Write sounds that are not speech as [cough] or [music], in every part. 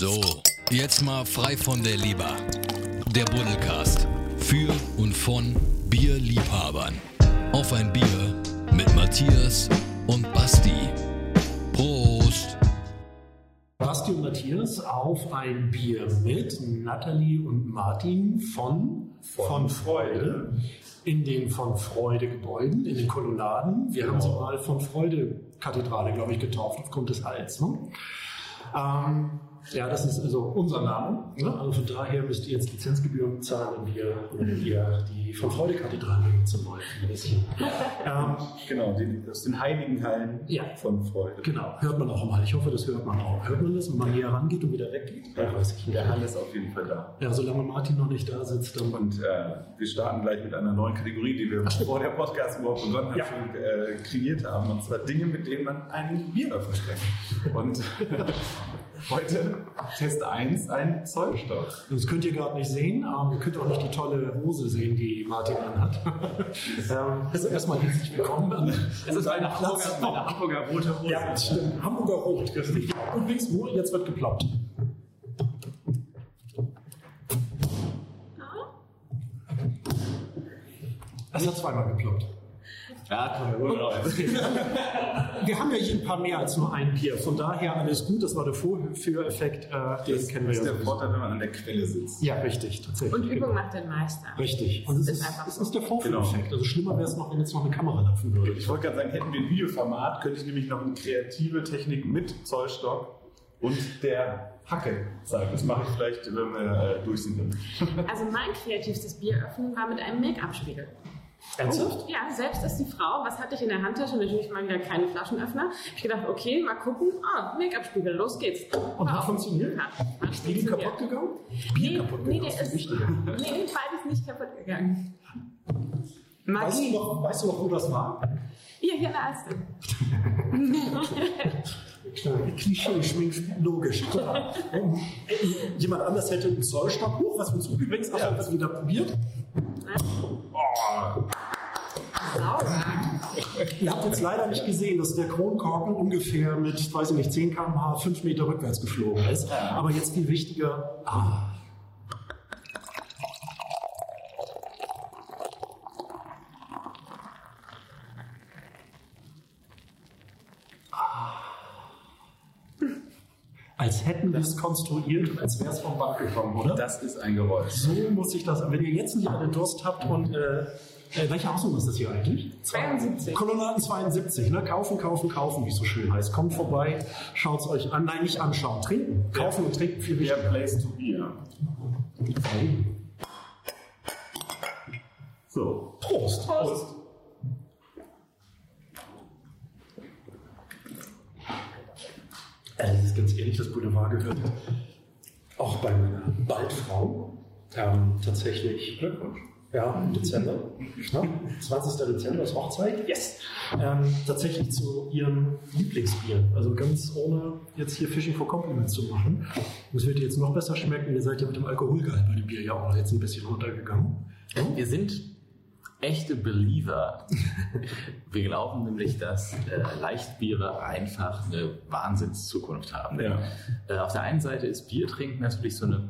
So, jetzt mal frei von der Leber. Der Buddelcast. Für und von Bierliebhabern. Auf ein Bier mit Matthias und Basti. Prost! Basti und Matthias auf ein Bier mit Nathalie und Martin von, von Freude in den von Freude Gebäuden, in den Kolonnaden. Wir haben sie mal von Freude Kathedrale, glaube ich, getauft aufgrund des Hals. Ne? Ähm, ja, das ist also unser Name. Ne? Also von daher müsst ihr jetzt Lizenzgebühren bezahlen, wenn wir, wenn ihr die von Freude Kathedrale benutzen wollt. Ähm, genau, die, aus den heiligen Hallen ja. von Freude. Genau, hört man auch mal. Ich hoffe, das hört man auch. Hört man das, wenn man näher rangeht und wieder weggeht? Ja, weiß ich. Der Hall ist auf jeden Fall da. Ja, solange Martin noch nicht da sitzt. Dann und äh, wir starten gleich mit einer neuen Kategorie, die wir vor der Podcast überhaupt begonnen haben, ja. schon, äh, kreiert haben. Und zwar Dinge, mit denen man ein Bier öffnen kann. Und [laughs] [laughs] Heute Test 1, ein Zollstock. Das könnt ihr gerade nicht sehen, aber ihr könnt auch nicht die tolle Hose sehen, die Martin anhat. ähm, also erstmal herzlich willkommen. Es ist eine Hamburger, eine Hamburger rote Hose. Ja, stimmt. Hamburger Rot. Und links wo? Jetzt wird geploppt. Es hat zweimal geploppt. Ja, wohl [laughs] Wir haben ja hier ein paar mehr als nur ein Bier. Von daher alles gut. Das war der Vorführeffekt. Äh, den das kennen wir ist ja der Vorteil, wenn man an der Quelle sitzt. Ja, richtig. Tatsächlich. Und Übung macht den Meister. Richtig. Und es ist, ist, es ist der Vorführeffekt. Genau. Also schlimmer wäre es noch, wenn jetzt noch eine Kamera laufen würde. Ich wollte gerade sagen, hätten wir ein Videoformat, könnte ich nämlich noch eine kreative Technik mit Zollstock und der Hacke zeigen. Das mache ich vielleicht, wenn wir äh, durch sind. Also mein kreativstes Bieröffnen war mit einem Make-up-Spiegel. Ernsthaft? Ja, selbst ist die Frau. Was hatte ich in der Handtasche? Natürlich mal wieder keine Flaschenöffner. Ich gedacht, okay, mal gucken. Ah, Make-up-Spiegel, los geht's. Und hat funktioniert? Ja, hat Spiegel kaputt gegangen? Bier nee, kaputt gegangen? Nee, der ist, nee, beides nicht kaputt gegangen. Magie. Weißt du, noch, weißt du noch, wo das war? Hier, hier in der Alster. Klischee schwingt logisch. Jemand anders hätte einen Zollstock hoch, was uns übrigens auch ja. wieder probiert. Oh. Ihr habt jetzt leider nicht gesehen, dass der Kronkorken ungefähr mit, weiß ich nicht, 10 km/h 5 Meter rückwärts geflogen ist. Aber jetzt viel wichtiger. Ah. als hätten wir es konstruiert und als wäre es vom Band gekommen, oder? Das ist ein Geräusch. So muss ich das. Wenn ihr jetzt nicht alle Durst habt und äh, äh, welche Hausnummer ist das hier eigentlich? 72. Kolonnaden 72, ne? Kaufen, kaufen, kaufen, wie es so schön heißt. Kommt vorbei, schaut es euch an. Nein, nicht anschauen. Trinken. Kaufen und trinken viel wichtiger. Der Place to be. So. Prost. Prost. Prost. das ist ganz ehrlich, das Boulevard gehört auch bei meiner Baldfrau ähm, tatsächlich Glückwunsch. Ja, im Dezember. Ja, 20. Dezember ist Hochzeit. Yes! Ähm, tatsächlich zu ihrem Lieblingsbier. Also ganz ohne jetzt hier Fishing for Compliments zu machen. Das wird jetzt noch besser schmecken. Ihr seid ja mit dem Alkoholgehalt bei dem Bier ja auch jetzt ein bisschen runtergegangen. Wir sind echte Believer. Wir glauben nämlich, dass äh, Leichtbiere einfach eine Wahnsinnszukunft haben. Ja. Äh, auf der einen Seite ist Biertrinken natürlich so eine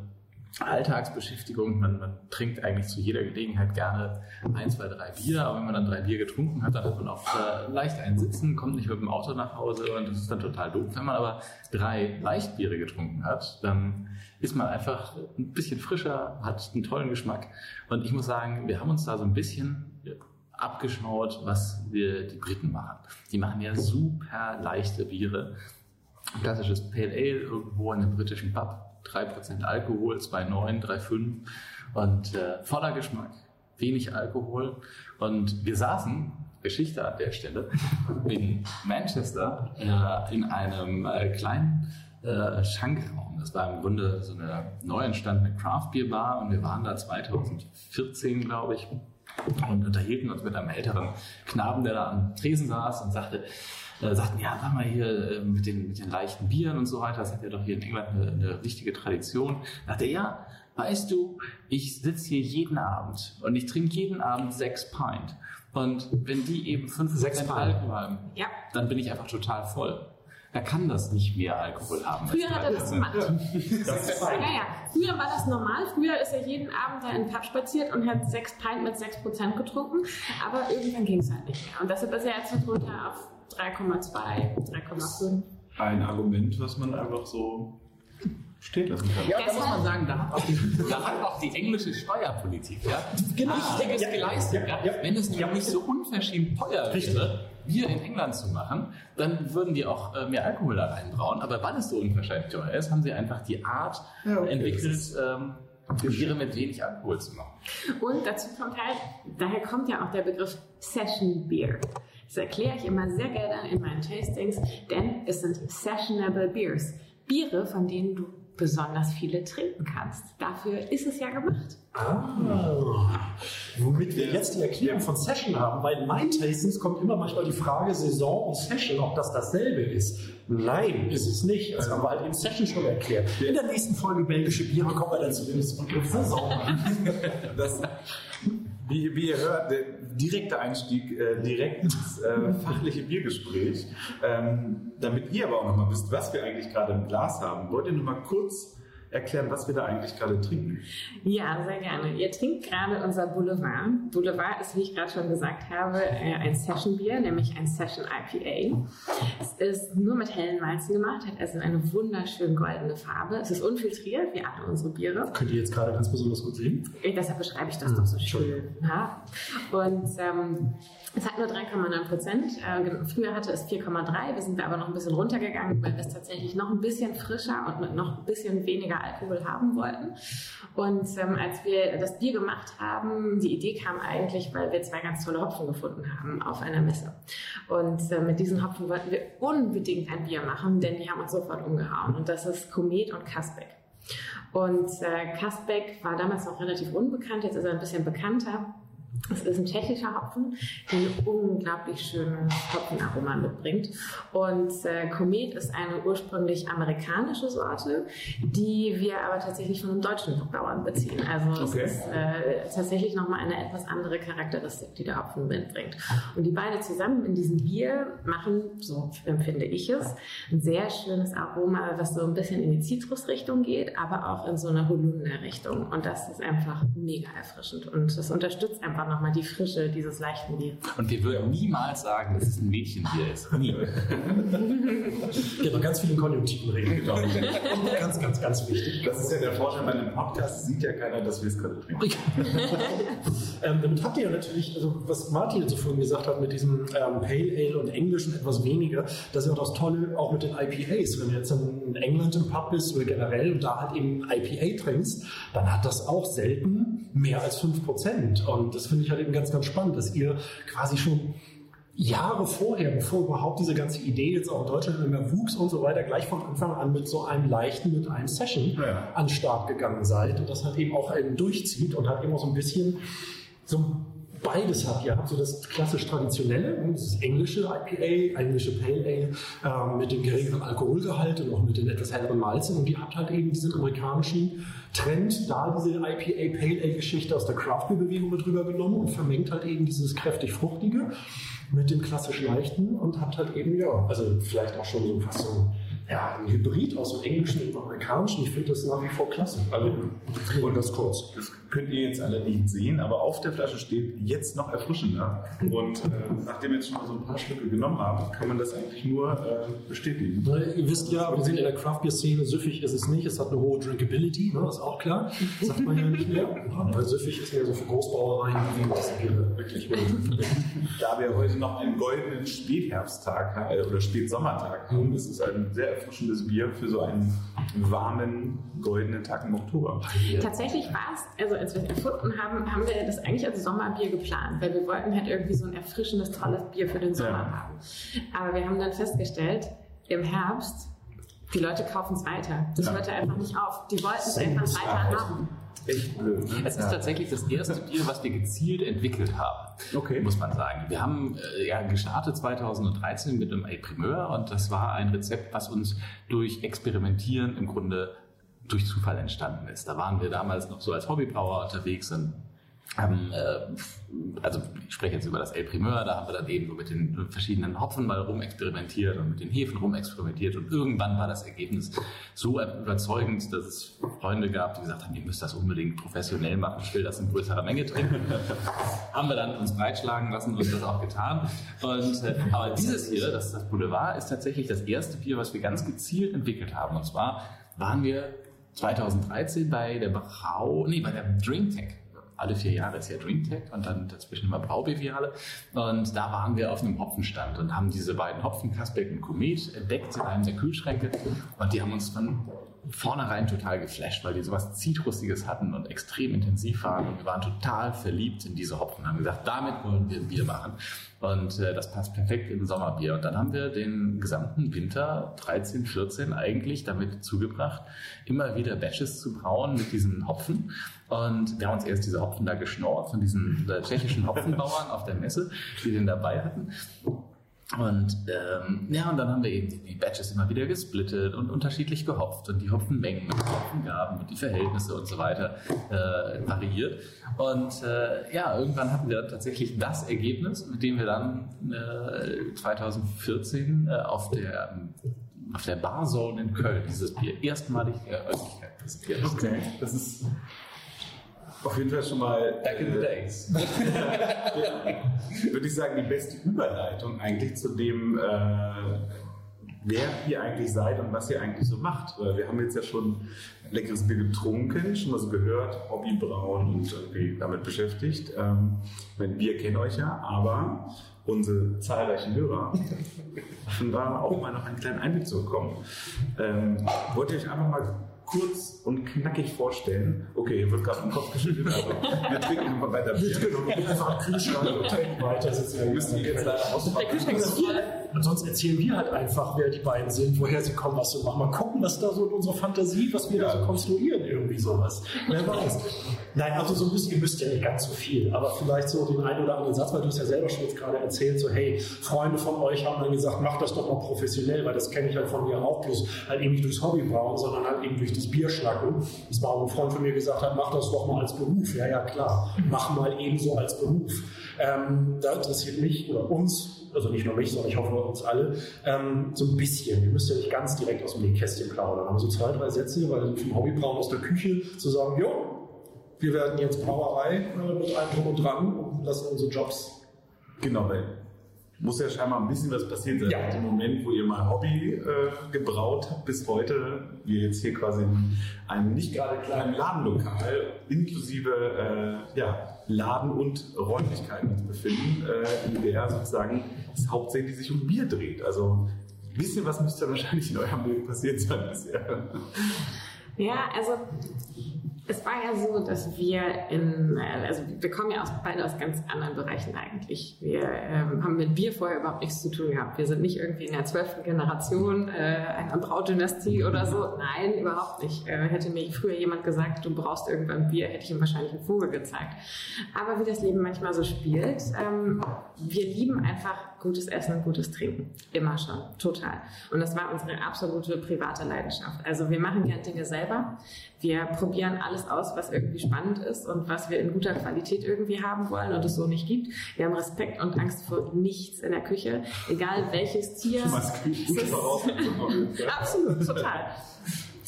Alltagsbeschäftigung. Man, man trinkt eigentlich zu jeder Gelegenheit gerne ein, zwei, drei Bier, aber wenn man dann drei Bier getrunken hat, dann hat man auch äh, leicht einen Sitzen, kommt nicht mit dem Auto nach Hause und das ist dann total doof. Wenn man aber drei Leichtbiere getrunken hat, dann ist man einfach ein bisschen frischer, hat einen tollen Geschmack. Und ich muss sagen, wir haben uns da so ein bisschen abgeschaut, was wir die Briten machen. Die machen ja super leichte Biere. Klassisches Pale Ale irgendwo in einem britischen Pub 3% Alkohol, 2,9, 3,5 und äh, voller Geschmack, wenig Alkohol. Und wir saßen, Geschichte an der Stelle, [laughs] in Manchester äh, in einem äh, kleinen äh, Schankraum. Das war im Grunde so eine neu entstandene Craft Beer Bar und wir waren da 2014, glaube ich, und unterhielten uns mit einem älteren Knaben, der da am Tresen saß und sagte, äh, sagten, ja, sag mal hier äh, mit, den, mit den leichten Bieren und so weiter, das hat ja doch hier in England eine, eine wichtige Tradition. Da dachte ja, weißt du, ich sitze hier jeden Abend und ich trinke jeden Abend sechs Pint. Und wenn die eben fünf sechs Alkohol haben, ja. dann bin ich einfach total voll. er kann das nicht mehr Alkohol haben. Früher hat er das gemacht. Ja. Das ja, ja. Früher war das normal. Früher ist er jeden Abend da in den Pub spaziert und hat sechs Pint mit 6% getrunken. Aber irgendwann ging es halt nicht mehr. Und deshalb ist er jetzt runter auf 3,2, 3,5. Ein Argument, was man einfach so stehen lassen kann. Ja, da muss man sagen, da hat auch die, da hat auch die englische Steuerpolitik ja, genau. Wichtiges ja, geleistet. Ja, ja, Wenn es nicht so unverschämt teuer wäre, Bier in England zu machen, dann würden die auch äh, mehr Alkohol da reinbrauen. Aber weil es so unverschämt teuer ist, haben sie einfach die Art okay, entwickelt, ähm, Biere mit wenig Alkohol zu machen. Und dazu kommt halt, daher kommt ja auch der Begriff Session Beer. Das erkläre ich immer sehr gerne in meinen Tastings, denn es sind sessionable Beers. Biere, von denen du besonders viele trinken kannst. Dafür ist es ja gemacht. Ah, womit wir jetzt die Erklärung von Session haben, weil in meinen Tastings kommt immer manchmal die Frage Saison und Session, ob das dasselbe ist. Nein, ist es nicht. Das haben wir halt in Session schon erklärt. In der nächsten Folge belgische Biere kommen wir dann zu dem Saison. das, wie, wie, ihr hört, der direkte Einstieg äh, direkt ins äh, fachliche Biergespräch. Ähm, damit ihr aber auch nochmal wisst, was wir eigentlich gerade im Glas haben, wollt ihr nochmal kurz erklären, was wir da eigentlich gerade trinken? Ja, sehr gerne. Ihr trinkt gerade unser Boulevard. Boulevard ist, wie ich gerade schon gesagt habe, äh, ein Session-Bier, nämlich ein Session IPA. Es ist nur mit hellen Malzen gemacht, hat also eine wunderschön goldene Farbe. Es ist unfiltriert, wie alle unsere Biere. Könnt ihr jetzt gerade ganz besonders gut sehen? Deshalb beschreibe ich das doch so schön. Ja. Und ähm, es hat nur 3,9 Prozent. Äh, früher hatte es 4,3. Wir sind aber noch ein bisschen runtergegangen, weil wir es tatsächlich noch ein bisschen frischer und mit noch ein bisschen weniger Alkohol haben wollten. Und ähm, als wir das Bier gemacht haben, die Idee kam eigentlich, weil wir zwei ganz tolle Hopfen gefunden haben auf einer Messe. Und äh, mit diesen Hopfen wollten wir unbedingt ein Bier machen, denn die haben uns sofort umgehauen. Und das ist Komet und Kasbeck. Und äh, Kasbeck war damals noch relativ unbekannt, jetzt ist er ein bisschen bekannter. Es ist ein tschechischer Hopfen, der ein unglaublich schönes Hopfenaroma mitbringt. Und äh, Komet ist eine ursprünglich amerikanische Sorte, die wir aber tatsächlich von einem deutschen Bauern beziehen. Also okay. es ist äh, tatsächlich nochmal eine etwas andere Charakteristik, die der Hopfen mitbringt. Und die beide zusammen in diesem Bier machen, so empfinde ich es, ein sehr schönes Aroma, was so ein bisschen in die Zitrusrichtung geht, aber auch in so eine Holunder-Richtung. Und das ist einfach mega erfrischend und das unterstützt einfach nochmal die Frische dieses leichten Bier. Und wir würden niemals sagen, dass es ein Mädchenbier ist. Nie. [laughs] genau, ganz vielen Konjunktiven reden. Genau. ganz, ganz, ganz wichtig. Das ist ja der Vorteil bei einem Podcast, sieht ja keiner, dass wir es gerade trinken. [laughs] ähm, damit habt ihr ja natürlich, also was Martin jetzt so vorhin gesagt hat, mit diesem ähm, Pale Ale und Englischen etwas weniger, das ist ja auch das Tolle, auch mit den IPAs. Wenn du jetzt in England im Pub bist oder generell und da halt eben IPA trinkst, dann hat das auch selten mehr als 5%. Und das finde ich halt eben ganz, ganz spannend, dass ihr quasi schon Jahre vorher, bevor überhaupt diese ganze Idee jetzt auch in Deutschland immer wuchs und so weiter, gleich von Anfang an mit so einem leichten, mit einem Session ja. an den Start gegangen seid und das halt eben auch durchzieht und halt eben auch so ein bisschen so beides habt. Ihr habt so das klassisch traditionelle, ne, das englische IPA, englische Pale Ale äh, mit dem geringeren Alkoholgehalt und auch mit den etwas helleren Malzen und ihr habt halt eben diesen amerikanischen Trend, da diese IPA Pale Ale Geschichte aus der Craft Beer Bewegung mit rübergenommen und vermengt halt eben dieses kräftig fruchtige mit dem klassisch leichten und habt halt eben ja, also vielleicht auch schon so fast so ja, ein Hybrid aus dem Englischen und dem Amerikanischen. Ich finde das nach wie vor klasse. Also, und das kurz. Das könnt ihr jetzt alle nicht sehen, aber auf der Flasche steht jetzt noch erfrischender. Und äh, nachdem wir jetzt schon mal so ein paar Stücke genommen haben, kann man das eigentlich nur äh, bestätigen. Ihr wisst ja, wir sind in der Craft Beer Szene, süffig ist es nicht. Es hat eine hohe Drinkability, ne, ist auch klar. Das sagt man ja nicht mehr. weil süffig ist ja so für Großbrauereien wie das Bier wirklich. da wir heute noch einen goldenen Spätherbsttag äh, oder Spätsommertag haben, ist es ein sehr erfrischendes Bier für so einen warmen, goldenen Tag im Oktober. Tatsächlich war es, also als wir es erfunden haben, haben wir das eigentlich als Sommerbier geplant, weil wir wollten halt irgendwie so ein erfrischendes, tolles Bier für den Sommer ja. haben. Aber wir haben dann festgestellt, im Herbst, die Leute kaufen es weiter. Das ja. hörte einfach nicht auf. Die wollten es einfach weiter haben echt blöd. Ne? Es ist ja. tatsächlich das erste Bier, was wir gezielt entwickelt haben, okay. muss man sagen. Wir haben äh, ja gestartet 2013 mit einem A-Primeur und das war ein Rezept, was uns durch Experimentieren im Grunde durch Zufall entstanden ist. Da waren wir damals noch so als Hobbybrauer unterwegs und haben, äh, also ich spreche jetzt über das El Primeur, da haben wir dann eben so mit den verschiedenen Hopfen mal rumexperimentiert und mit den Hefen rumexperimentiert und irgendwann war das Ergebnis so überzeugend, dass es Freunde gab, die gesagt haben, ihr müsst das unbedingt professionell machen, ich will das in größerer Menge trinken. [laughs] haben wir dann uns breitschlagen lassen und das auch getan. Und, äh, aber dieses hier, das, das Boulevard, ist tatsächlich das erste Bier, was wir ganz gezielt entwickelt haben. Und zwar waren wir 2013 bei der Brau, nee, bei der DrinkTech alle vier Jahre ist ja DreamTech und dann dazwischen immer Braubeviale. Und da waren wir auf einem Hopfenstand und haben diese beiden Hopfen, Kasbeck und Komet, entdeckt in einem der Kühlschränke. Und die haben uns von vornherein total geflasht, weil die sowas Zitrusiges hatten und extrem intensiv waren. Und wir waren total verliebt in diese Hopfen haben gesagt, damit wollen wir ein Bier machen. Und äh, das passt perfekt in Sommerbier. Und dann haben wir den gesamten Winter 13, 14 eigentlich damit zugebracht, immer wieder Batches zu brauen mit diesen Hopfen. Und wir haben uns erst diese Hopfen da geschnorrt von diesen äh, tschechischen Hopfenbauern auf der Messe, die den dabei hatten. Und ähm, ja, und dann haben wir eben die, Batches immer wieder gesplittet und unterschiedlich gehopft und die Hopfenmengen und die Hopfengaben und die Verhältnisse und so weiter äh, variiert. Und äh, ja, irgendwann hatten wir tatsächlich das Ergebnis, mit dem wir dann äh, 2014 äh, auf der auf der Barzone in Köln dieses Bier erstmalig der Öffentlichkeit präsentiert. Okay, das ist auf jeden Fall schon mal. Back in the days. [laughs] würde ich sagen, die beste Überleitung eigentlich zu dem, äh, wer ihr eigentlich seid und was ihr eigentlich so macht. Weil wir haben jetzt ja schon leckeres Bier getrunken, schon mal so gehört, Hobbybrauen und irgendwie damit beschäftigt. Ähm, wir kennen euch ja, aber unsere zahlreichen Hörer [laughs] schon da auch mal noch einen kleinen Einblick zu bekommen. Ähm, wollt ihr euch einfach mal kurz und knackig vorstellen. Okay, hier wird gerade im Kopf geschüttelt, aber wir trinken einfach weiter Bier. Genau, einfach Kühlschrank und trinken weiter. Wir müssen jetzt leider ausmachen. Und sonst erzählen wir halt einfach, wer die beiden sind, woher sie kommen, was sie machen. Mal gucken, was da so in unserer Fantasie, was wir ja. da so konstruieren, irgendwie sowas. Wer weiß. Nein, also so ein bisschen, ihr müsst ja nicht ganz so viel, aber vielleicht so den einen oder anderen Satz, weil du es ja selber schon jetzt gerade erzählt, so hey, Freunde von euch haben dann gesagt, macht das doch mal professionell, weil das kenne ich halt von mir auch, bloß halt eben nicht durchs Hobby bauen, sondern halt eben durch das Bierschnacken. Das war auch ein Freund von mir gesagt hat, mach das doch mal als Beruf. Ja, ja, klar, mach mal ebenso als Beruf. Ähm, da interessiert mich oder uns, also nicht nur mich, sondern ich hoffe uns alle, ähm, so ein bisschen. Ihr müsst ja nicht ganz direkt aus dem Nähkästchen plaudern, aber so zwei, drei Sätze, weil vom Hobbybrauen aus der Küche zu sagen, jo, wir werden jetzt Brauerei äh, mit allem drum und dran und lassen unsere Jobs. Genau, weil muss ja scheinbar ein bisschen was passiert sein. Ja. Im Moment, wo ihr mal Hobby äh, gebraut habt, bis heute, wir jetzt hier quasi in einem nicht gerade kleinen Ladenlokal inklusive äh, ja, Laden und Räumlichkeiten uns befinden, äh, in der sozusagen es hauptsächlich sich um Bier dreht. Also ein bisschen was müsste wahrscheinlich in eurem Leben passiert sein bisher. Ja, also es war ja so, dass wir in, also wir kommen ja aus, beide aus ganz anderen Bereichen eigentlich. Wir ähm, haben mit Bier vorher überhaupt nichts zu tun gehabt. Wir sind nicht irgendwie in der zwölften Generation äh, einer Braudynastie oder so. Nein, überhaupt nicht. Äh, hätte mir früher jemand gesagt, du brauchst irgendwann Bier, hätte ich ihm wahrscheinlich einen Vogel gezeigt. Aber wie das Leben manchmal so spielt, ähm, wir lieben einfach gutes Essen und gutes Trinken. Immer schon, total. Und das war unsere absolute private Leidenschaft. Also wir machen gerne Dinge selber. Wir probieren alles aus, was irgendwie spannend ist und was wir in guter Qualität irgendwie haben wollen und es so nicht gibt. Wir haben Respekt und Angst vor nichts in der Küche, egal welches Tier. Was. [laughs] Absolut, total.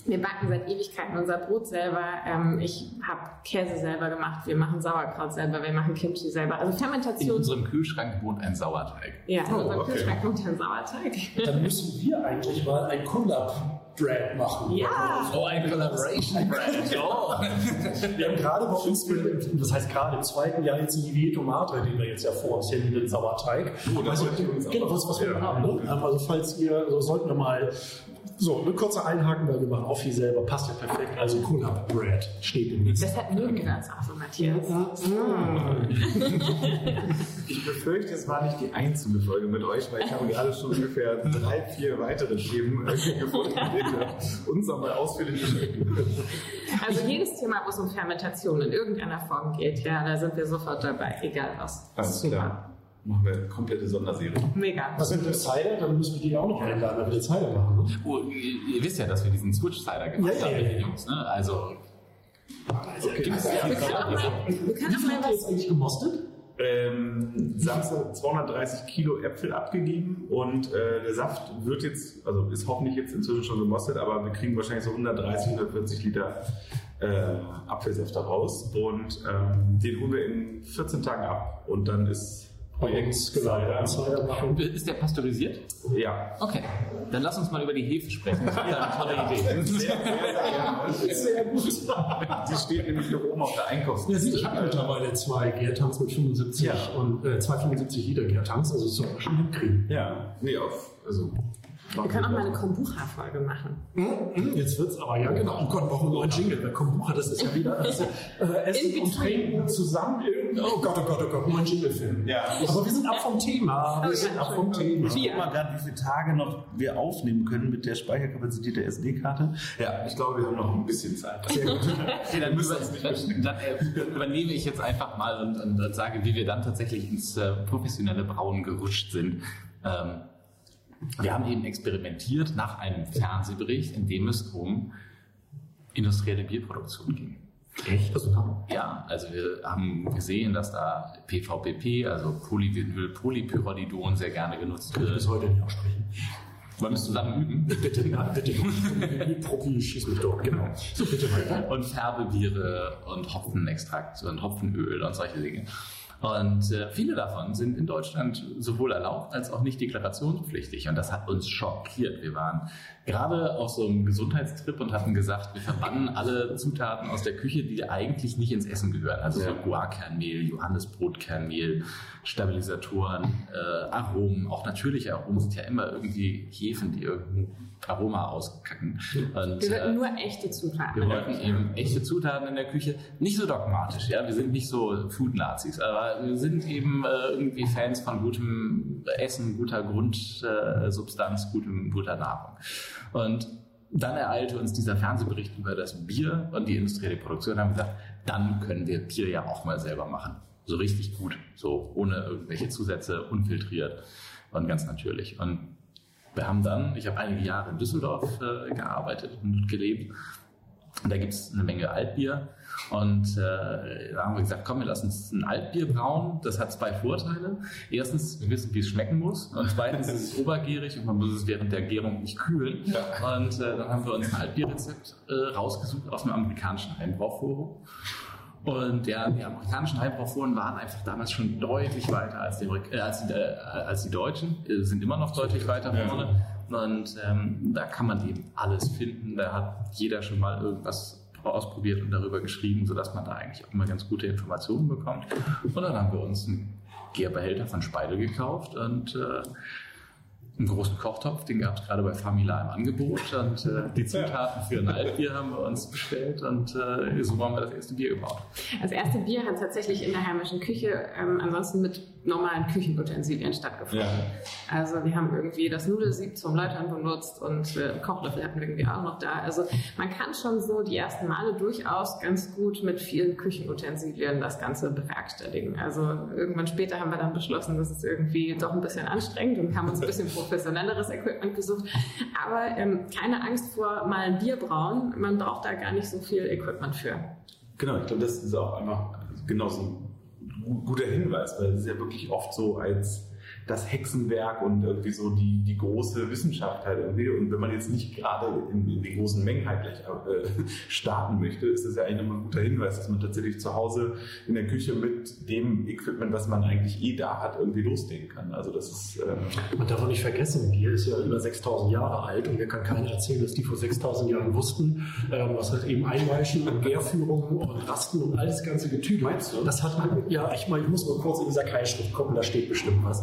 Wir backen seit Ewigkeiten unser Brot selber. Ähm, ich habe Käse selber gemacht. Wir machen Sauerkraut selber. Wir machen Kimchi selber. Also Fermentation. In unserem Kühlschrank wohnt ein Sauerteig. Ja, in oh, unserem okay. Kühlschrank wohnt ein Sauerteig. [laughs] Dann müssen wir eigentlich mal ein Collab Brand machen. Ja. Oh, ein Collaboration Brand. oh. [laughs] Wir haben gerade bei uns, das heißt gerade im zweiten Jahr jetzt die Vieto Matre, den wir jetzt ja vor uns hin, den Sauerteig. Oh, das also, genau, was, was wir ja. haben. Ne? Also falls ihr, also sollten wir mal so, eine kurze Einhaken, weil wir machen auch viel selber, passt ja perfekt. Also Collab Bread steht im nächsten. Deshalb mögen wir das auch so, Matthias. Ich befürchte, es war nicht die einzige Folge mit euch, weil ich habe gerade schon ungefähr drei, vier weitere Themen gefunden, die wir uns nochmal ausführlich Also jedes Thema, wo es um Fermentation in irgendeiner Form geht, ja, da sind wir sofort dabei, egal was. Das ist klar machen wir eine komplette Sonderserie. Mega. Was sind das Cider? Dann müssen wir die auch noch einladen, wenn wir Cider machen. Ne? Oh, ihr, ihr, wisst ja, dass wir diesen Switch Cider gemacht ja, haben ja, mit den Jungs. Ne? Also Also, okay. Ja, du kannst mal was eigentlich gemostet? ähm, Samstag 230 Kilo Äpfel abgegeben und äh, der Saft wird jetzt, also ist hoffentlich jetzt inzwischen schon gemostet, aber wir kriegen wahrscheinlich so 130, 140 Liter äh, Apfelsäfte raus und ähm, den holen wir in 14 Tagen ab und dann ist Projektsgeleitet machen. Ist der pasteurisiert? Ja. Okay, dann lass uns mal über die Hefe sprechen. Das ist eine tolle Idee. Sehr, sehr, sehr, gut. Die steht nämlich noch oben auf der Einkaufsliste. Ja, ich habe mittlerweile zwei Gärtanks mit 75 ja. und äh, zwei 75 Liter Gärtanks, also man schon hinkriegen. Ja, nee, auf, also wir können auch mal eine Kombucha-Folge machen. Mhm, jetzt wird's aber, ja genau. Oh Gott, warum nur ein Jingle? Kombucha, das ist ja wieder also, äh, Essen und Trinken zusammen. Oh Gott, oh Gott, oh Gott, nur ein Jingle-Film. Ja. Aber wir sind ab vom Thema. Wir sind ab vom Thema. Ich guck mal gerade, wie viele Tage noch wir aufnehmen können mit der Speicherkapazität der SD-Karte. Ja, ich glaube, wir haben noch ein bisschen Zeit. Sehr gut. [laughs] okay, dann, müssen dann, dann äh, übernehme ich jetzt einfach mal und, und, und, sage, wie wir dann tatsächlich ins äh, professionelle Brauen gerutscht sind. Ähm, wir haben eben experimentiert nach einem Fernsehbericht, in dem es um industrielle Bierproduktion ging. Echt? Ja, also wir haben gesehen, dass da PVPP, also Polypyrodidon, sehr gerne genutzt wird. Ich bis heute nicht aussprechen. Wollen wir es zusammen üben? Bitte, nein, bitte. Profi, schieß mich doch, genau. So, bitte weiter. Und Färbebiere und Hopfenextrakt und Hopfenöl und solche Dinge. Und äh, viele davon sind in Deutschland sowohl erlaubt als auch nicht deklarationspflichtig. Und das hat uns schockiert. Wir waren gerade auf so einem Gesundheitstrip und hatten gesagt, wir verbannen alle Zutaten aus der Küche, die eigentlich nicht ins Essen gehören. Also ja. so Guarkernmehl, Johannesbrotkernmehl, Stabilisatoren, äh, Aromen, auch natürliche Aromen sind ja immer irgendwie Hefen, die irgendein Aroma auskacken. Und, wir wollten äh, nur echte Zutaten. Wir wollten eben echte Zutaten in der Küche. Nicht so dogmatisch, ja. Wir sind nicht so Food-Nazis, aber wir sind eben äh, irgendwie Fans von gutem Essen, guter Grundsubstanz, gutem, guter Nahrung. Und dann ereilte uns dieser Fernsehbericht über das Bier und die industrielle Produktion haben gesagt, dann können wir Bier ja auch mal selber machen. So richtig gut, so ohne irgendwelche Zusätze, unfiltriert und ganz natürlich. Und wir haben dann, ich habe einige Jahre in Düsseldorf äh, gearbeitet und gelebt. Und da gibt es eine Menge Altbier. Und äh, da haben wir gesagt, komm, wir lassen uns ein Altbier brauen. Das hat zwei Vorteile. Erstens, wir wissen, wie es schmecken muss. Und zweitens, es ist obergärig und man muss es während der Gärung nicht kühlen. Ja. Und äh, dann haben wir uns ein Altbierrezept äh, rausgesucht aus dem amerikanischen Heimbrauforum. Und ja, die amerikanischen Heimbrauforen waren einfach damals schon deutlich weiter als die, äh, als die, äh, als die Deutschen, äh, sind immer noch deutlich weiter vorne. Ja. Und ähm, da kann man eben alles finden. Da hat jeder schon mal irgendwas ausprobiert und darüber geschrieben, sodass man da eigentlich auch immer ganz gute Informationen bekommt. Und dann haben wir uns einen Gärbehälter von Speidel gekauft und äh, einen großen Kochtopf, den gab es gerade bei Famila im Angebot und äh, die Zutaten für ein Altbier haben wir uns bestellt und äh, so haben wir das erste Bier gebaut. Das erste Bier hat tatsächlich in der heimischen Küche ähm, ansonsten mit normalen Küchenutensilien stattgefunden. Ja. Also wir haben irgendwie das Nudelsieb zum Läutern benutzt und äh, Kochlöffel hatten wir irgendwie auch noch da. Also man kann schon so die ersten Male durchaus ganz gut mit vielen Küchenutensilien das Ganze bewerkstelligen. Also irgendwann später haben wir dann beschlossen, das ist irgendwie doch ein bisschen anstrengend und haben uns ein bisschen professionelleres Equipment gesucht. Aber ähm, keine Angst vor mal ein Bier brauen. Man braucht da gar nicht so viel Equipment für. Genau, ich glaube, das ist auch einfach genau so guter Hinweis, weil es ist ja wirklich oft so als das Hexenwerk und irgendwie so die, die große Wissenschaft halt irgendwie. Und wenn man jetzt nicht gerade in, in die großen Mengen halt gleich äh, [laughs] starten möchte, ist das ja eigentlich immer ein guter Hinweis, dass man tatsächlich zu Hause in der Küche mit dem Equipment, was man eigentlich eh da hat, irgendwie loslegen kann. Also das ist... Äh man darf auch nicht vergessen, Bier ist ja über 6000 Jahre alt und mir kann keiner erzählen, dass die vor 6000 Jahren wussten, ähm, was halt eben Einweichen und Gärführung und Rasten und all das ganze Getüge. Meinst du? Das hat man, ja, ich meine, ich muss mal kurz in dieser Keilschrift gucken, da steht bestimmt was.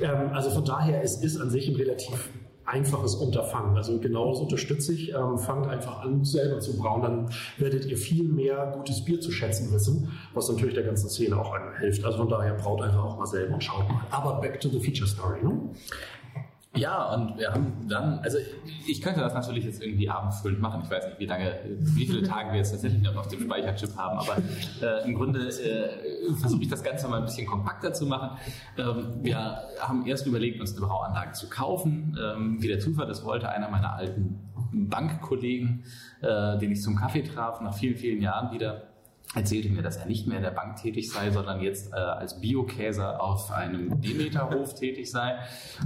Ähm, also von daher, es ist an sich ein relativ einfaches Unterfangen. Also genau das unterstütze ich. Ähm, fangt einfach an, selber zu brauen. Dann werdet ihr viel mehr gutes Bier zu schätzen wissen, was natürlich der ganzen Szene auch hilft. Also von daher braut einfach auch mal selber und schaut mal. Aber back to the feature story. Ne? Ja, und wir haben dann, also ich könnte das natürlich jetzt irgendwie abendfüllend machen. Ich weiß nicht, wie lange, wie viele Tage wir jetzt tatsächlich noch auf dem Speicherchip haben, aber äh, im Grunde äh, versuche ich das Ganze mal ein bisschen kompakter zu machen. Ähm, wir haben erst überlegt, uns eine Brauanlage zu kaufen. Ähm, wie der Zufall das wollte, einer meiner alten Bankkollegen, äh, den ich zum Kaffee traf, nach vielen, vielen Jahren wieder erzählte mir, dass er nicht mehr in der Bank tätig sei, sondern jetzt äh, als Biokäser auf einem Demeterhof tätig sei.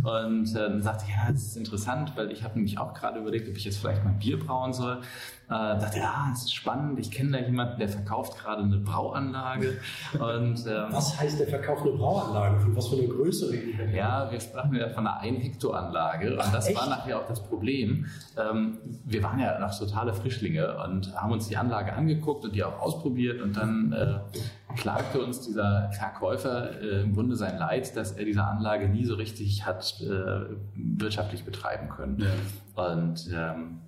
Und äh, sagte, ja, das ist interessant, weil ich habe nämlich auch gerade überlegt, ob ich jetzt vielleicht mal Bier brauen soll. Äh, dachte, ja, das ist spannend. Ich kenne da jemanden, der verkauft gerade eine Brauanlage. [laughs] Und, ähm, was heißt, der verkauft eine Brauanlage? Von was für eine Größe reden wir? Ja, wir sprachen ja von einer 1 Hektar Anlage. Und das Echt? war nachher auch das Problem. Ähm, wir waren ja noch totale Frischlinge und haben uns die Anlage angeguckt und die auch ausprobiert. Und dann äh, klagte uns dieser Verkäufer äh, im Grunde sein Leid, dass er diese Anlage nie so richtig hat äh, wirtschaftlich betreiben können. Ja. Und ähm,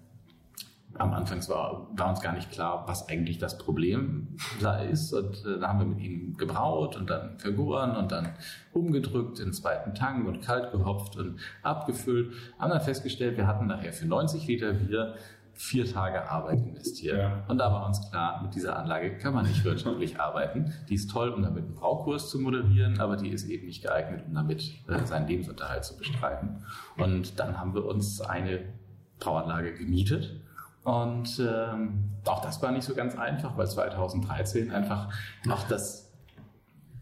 am Anfang war, war uns gar nicht klar, was eigentlich das Problem da ist. Und äh, da haben wir mit ihm gebraut und dann vergoren und dann umgedrückt in den zweiten Tank und kalt gehopft und abgefüllt. Haben dann festgestellt, wir hatten nachher für 90 Liter Bier vier Tage Arbeit investiert. Ja. Und da war uns klar, mit dieser Anlage kann man nicht wirtschaftlich [laughs] arbeiten. Die ist toll, um damit einen Braukurs zu moderieren, aber die ist eben nicht geeignet, um damit äh, seinen Lebensunterhalt zu bestreiten. Und dann haben wir uns eine Brauanlage gemietet und ähm, auch das war nicht so ganz einfach, weil 2013 einfach auch das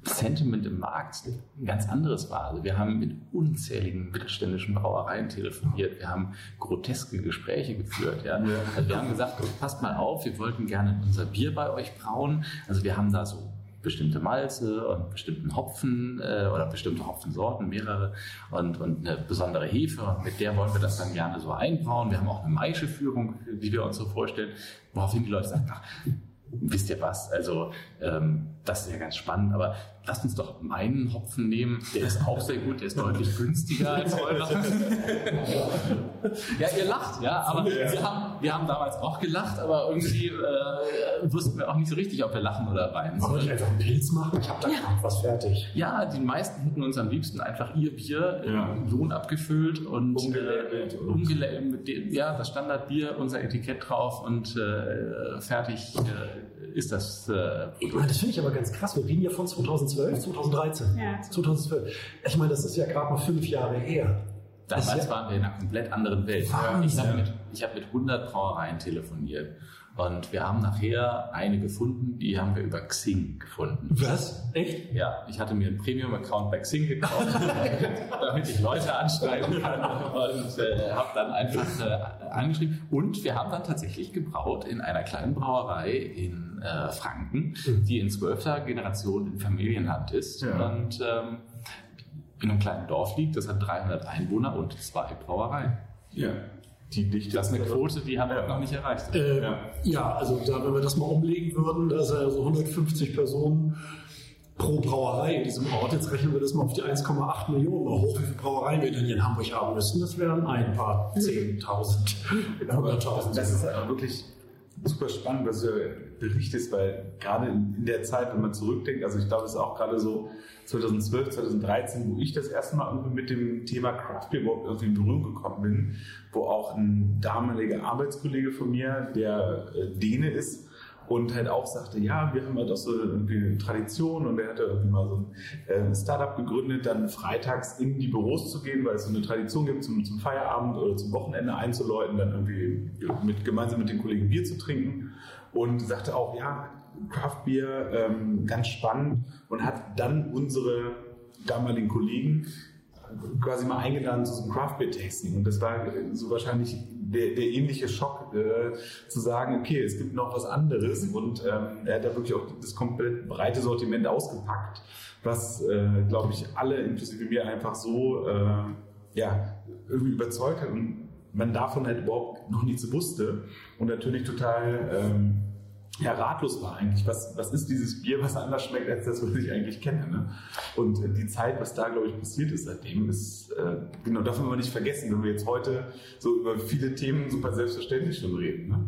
Sentiment im Markt ein ganz anderes war. Also wir haben mit unzähligen mittelständischen Brauereien telefoniert, wir haben groteske Gespräche geführt. Ja. Also wir haben gesagt, passt mal auf, wir wollten gerne unser Bier bei euch brauen. Also wir haben da so bestimmte Malze und bestimmten Hopfen äh, oder bestimmte Hopfensorten, mehrere und, und eine besondere Hefe. Und mit der wollen wir das dann gerne so einbrauen. Wir haben auch eine Maischeführung, die wir uns so vorstellen, woraufhin die Leute sagen, ach, wisst ihr was, also ähm, das ist ja ganz spannend, aber lasst uns doch meinen Hopfen nehmen, der ist auch sehr gut, der ist deutlich günstiger als [laughs] eurer. ja, ihr lacht, ja, aber wir haben, wir haben damals auch gelacht, aber irgendwie äh, wussten wir auch nicht so richtig, ob wir lachen oder weinen. Wollen wir einfach einen Pilz machen? Ich habe da ja. was fertig. Ja, die meisten hätten uns am liebsten einfach ihr Bier ja. im Lohn abgefüllt und umgelabelt. Äh, umgelabelt ja, das Standardbier, unser Etikett drauf und äh, fertig äh, ist das äh. Das finde ich aber ganz krass. Wir reden ja von 2012, 2013. Ja. 2012. Ich meine, das ist ja gerade mal fünf Jahre her. Damals ja waren wir in einer komplett anderen Welt. Wahnsinn. Ich habe mit, hab mit 100 Brauereien telefoniert. Und wir haben nachher eine gefunden, die haben wir über Xing gefunden. Was? Echt? Ja, ich hatte mir einen Premium-Account bei Xing gekauft, [laughs] damit ich Leute anschreiben kann und äh, habe dann einfach äh, angeschrieben. Und wir haben dann tatsächlich gebraut in einer kleinen Brauerei in äh, Franken, mhm. die in zwölfter Generation in Familienhand ist ja. und ähm, in einem kleinen Dorf liegt. Das hat 300 Einwohner und zwei Brauereien. Ja die Dichte. Das ist eine Quote, die haben wir ja. noch nicht erreicht. Äh, ja. ja. also da, wenn wir das mal umlegen würden, da sind also 150 Personen pro Brauerei in diesem Ort. Jetzt rechnen wir das mal auf die 1,8 Millionen hoch, wie viele Brauereien wir denn hier in Hamburg haben müssten. Das wären ein paar 10.000, 100.000. Das ist wirklich super spannend, was du berichtest, weil gerade in der Zeit, wenn man zurückdenkt, also ich glaube, es ist auch gerade so 2012, 2013, wo ich das erste Mal irgendwie mit dem Thema Craft Beer überhaupt irgendwie in Berührung gekommen bin, wo auch ein damaliger Arbeitskollege von mir, der äh, Däne ist, und halt auch sagte, ja, wir haben halt auch so eine Tradition und er hatte irgendwie mal so ein äh, Startup gegründet, dann freitags in die Büros zu gehen, weil es so eine Tradition gibt, zum, zum Feierabend oder zum Wochenende einzuläuten, dann irgendwie mit, gemeinsam mit den Kollegen Bier zu trinken. Und sagte auch, ja, Craft Beer, ähm, ganz spannend. Und hat dann unsere damaligen Kollegen quasi mal eingeladen zu so einem Craft Beer Tasting. Und das war so wahrscheinlich der, der ähnliche Schock äh, zu sagen, okay, es gibt noch was anderes. Und ähm, er hat da wirklich auch das komplett breite Sortiment ausgepackt, was, äh, glaube ich, alle inklusive mir einfach so äh, ja, irgendwie überzeugt hat. Und man davon halt überhaupt noch nichts wusste. Und natürlich total ähm, ja, ratlos war eigentlich. Was, was ist dieses Bier, was anders schmeckt als das, was ich eigentlich kenne? Ne? Und äh, die Zeit, was da, glaube ich, passiert ist seitdem, ist, äh, genau, darf man nicht vergessen, wenn wir jetzt heute so über viele Themen super selbstverständlich schon reden. Ne?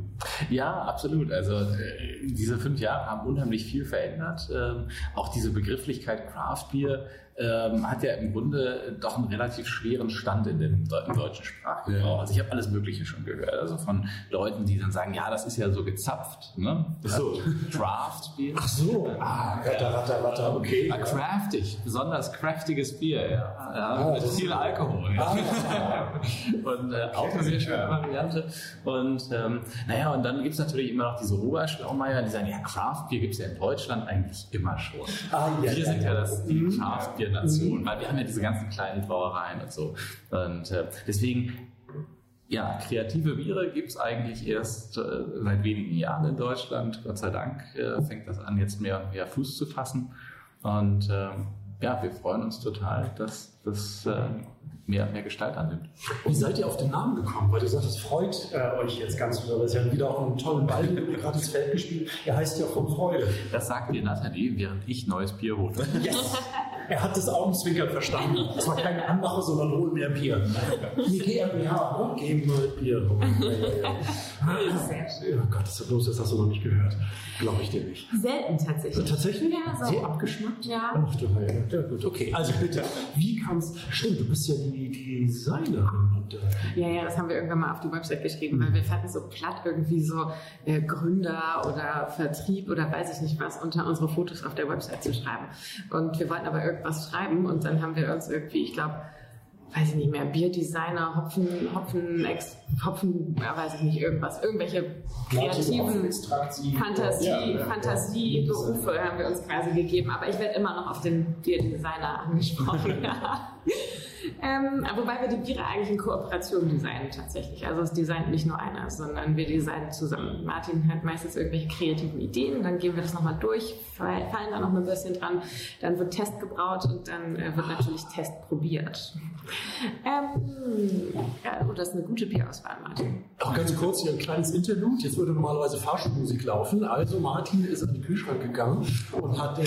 Ja, absolut. Also äh, diese fünf Jahre haben unheimlich viel verändert. Ähm, auch diese Begrifflichkeit Craft Beer ähm, hat ja im Grunde doch einen relativ schweren Stand in dem im deutschen Sprachgebrauch. Also ich habe alles Mögliche schon gehört. Also von Leuten, die dann sagen, ja, das ist ja so gezapft. Ne? So. Draft Bier. Ach so. Ah, ratter, ratter, ratter, okay. Ja, craftig, besonders craftiges Bier, ja. ja Ah, mit das viel Alkohol. Ja. [laughs] und äh, auch eine sehr schöne Variante. Und ähm, naja, und dann gibt es natürlich immer noch diese Oberschlaumeier, die sagen, ja, Craft Bier gibt es ja in Deutschland eigentlich immer schon. Ah, ja, wir ja, sind ja, ja. das, die Craft Bier Nation, weil wir haben ja diese ganzen kleinen Brauereien und so. Und äh, deswegen ja, kreative Biere gibt es eigentlich erst äh, seit wenigen Jahren in Deutschland. Gott sei Dank äh, fängt das an, jetzt mehr und mehr Fuß zu fassen. Und ähm, ja, wir freuen uns total, dass das äh, mehr und mehr Gestalt annimmt. Wie seid ihr auf den Namen gekommen? Weil du sagst, das freut äh, euch jetzt ganz wieder. Das ist ja wieder auch einen tollen Ball, den ihr gerade ins Feld gespielt. Er heißt ja von Freude. Das sagt dir Nathalie, während ich neues Bier hole. Yes! Er hat das Augenzwinkern verstanden. Das war keine Anmache, sondern hol mehr Bier. Nee, GmbH, ne? Geben mal Bier. Oh, [laughs] ja, ja, ja. Oh Gott, ist das los? Das hast du noch nicht gehört. Glaube ich dir nicht. Selten tatsächlich. Tatsächlich? Ja, so. So abgeschmackt? Ja. Ach du Heilige. Ja, gut, okay. Also bitte, wie kam's? Stimmt, du bist ja die, die Designerin. Und, äh, Ja, ja, das haben wir irgendwann mal auf die Website geschrieben, weil wir fanden so platt, irgendwie so äh, Gründer oder Vertrieb oder weiß ich nicht was unter unsere Fotos auf der Website zu schreiben. Und wir wollten aber irgendwas schreiben und dann haben wir uns irgendwie, ich glaube, weiß ich nicht mehr, Bierdesigner, Hopfen, Hopfen, Ex, Hopfen, ja, weiß ich nicht, irgendwas, irgendwelche kreativen. Fantasie, Ja, ja, Fantasie, Berufe haben wir uns quasi gegeben, aber ich werde immer noch auf den Bierdesigner angesprochen. [laughs] [laughs] ähm, wobei wir die Biere eigentlich in Kooperation designen tatsächlich. Also es designt nicht nur einer, sondern wir designen zusammen. Martin hat meistens irgendwelche kreativen Ideen, dann gehen wir das nochmal durch, fall- fallen da noch ein bisschen dran, dann wird Test gebraut und dann äh, wird natürlich Test probiert. Ähm, ja, oh, das ist eine gute Bierauswahl, Martin. Auch ganz kurz hier ein kleines Interlude. Jetzt würde normalerweise Fahrstuhlmusik laufen. Also Martin ist an den Kühlschrank gegangen und hat den,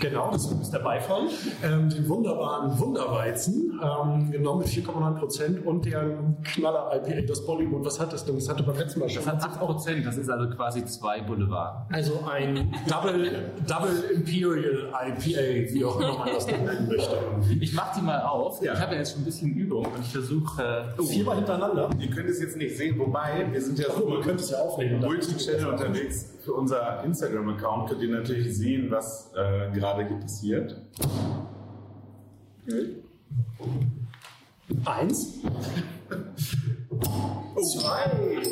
genau, das ist der Beifall, ähm, den wunderbaren Wunderweizen ähm, genommen mit 4,9 Prozent und der Knaller IPA, das Bollywood. Was hat das denn? Das hatte beim letzten Mal schon. Das hat 8 Prozent, das ist also quasi zwei Boulevard. Also ein Double, Double Imperial IPA, wie auch immer man das dann nennen möchte. Ich mach die mal auf. Ja. Ich habe ja jetzt schon ein bisschen Übung und ich versuche. Äh, Viermal hintereinander. Ihr könnt es jetzt nicht sehen, wobei wir sind ja Ach, man könnte es ja aufnehmen. Multi-Channel unterwegs. Für unser Instagram-Account könnt ihr natürlich sehen, was äh, gerade hier passiert. Eins. [laughs] Zwei!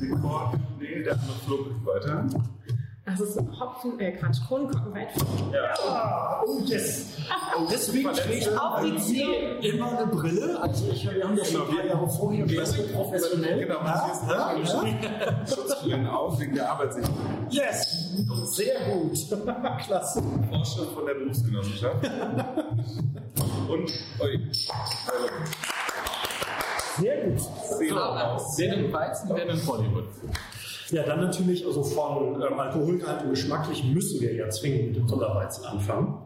Rekord. Nee, der andere flog weiter. Das ist Hopfen, äh Quatsch, Kronenkorkenweit. Ja. Ah, oh yes. Deswegen trägt Auf die Zehen. immer eine Brille. Also ich, wir haben das schon ein paar Jahre vorher besser professionell. Genau, Ja, ja, ja. Schutzbrillen auf wegen der Arbeitssicherheit. Yes. Sehr gut. Klasse. Vorstand von der Berufsgenossenschaft. Und, ui, also, Sehr gut. sehen wir aus. wer den Weizen, wer den Bollywood. Ja, dann natürlich, also von ähm, Alkoholgehalt und geschmacklich müssen wir ja zwingend mit dem Sonderweizen anfangen.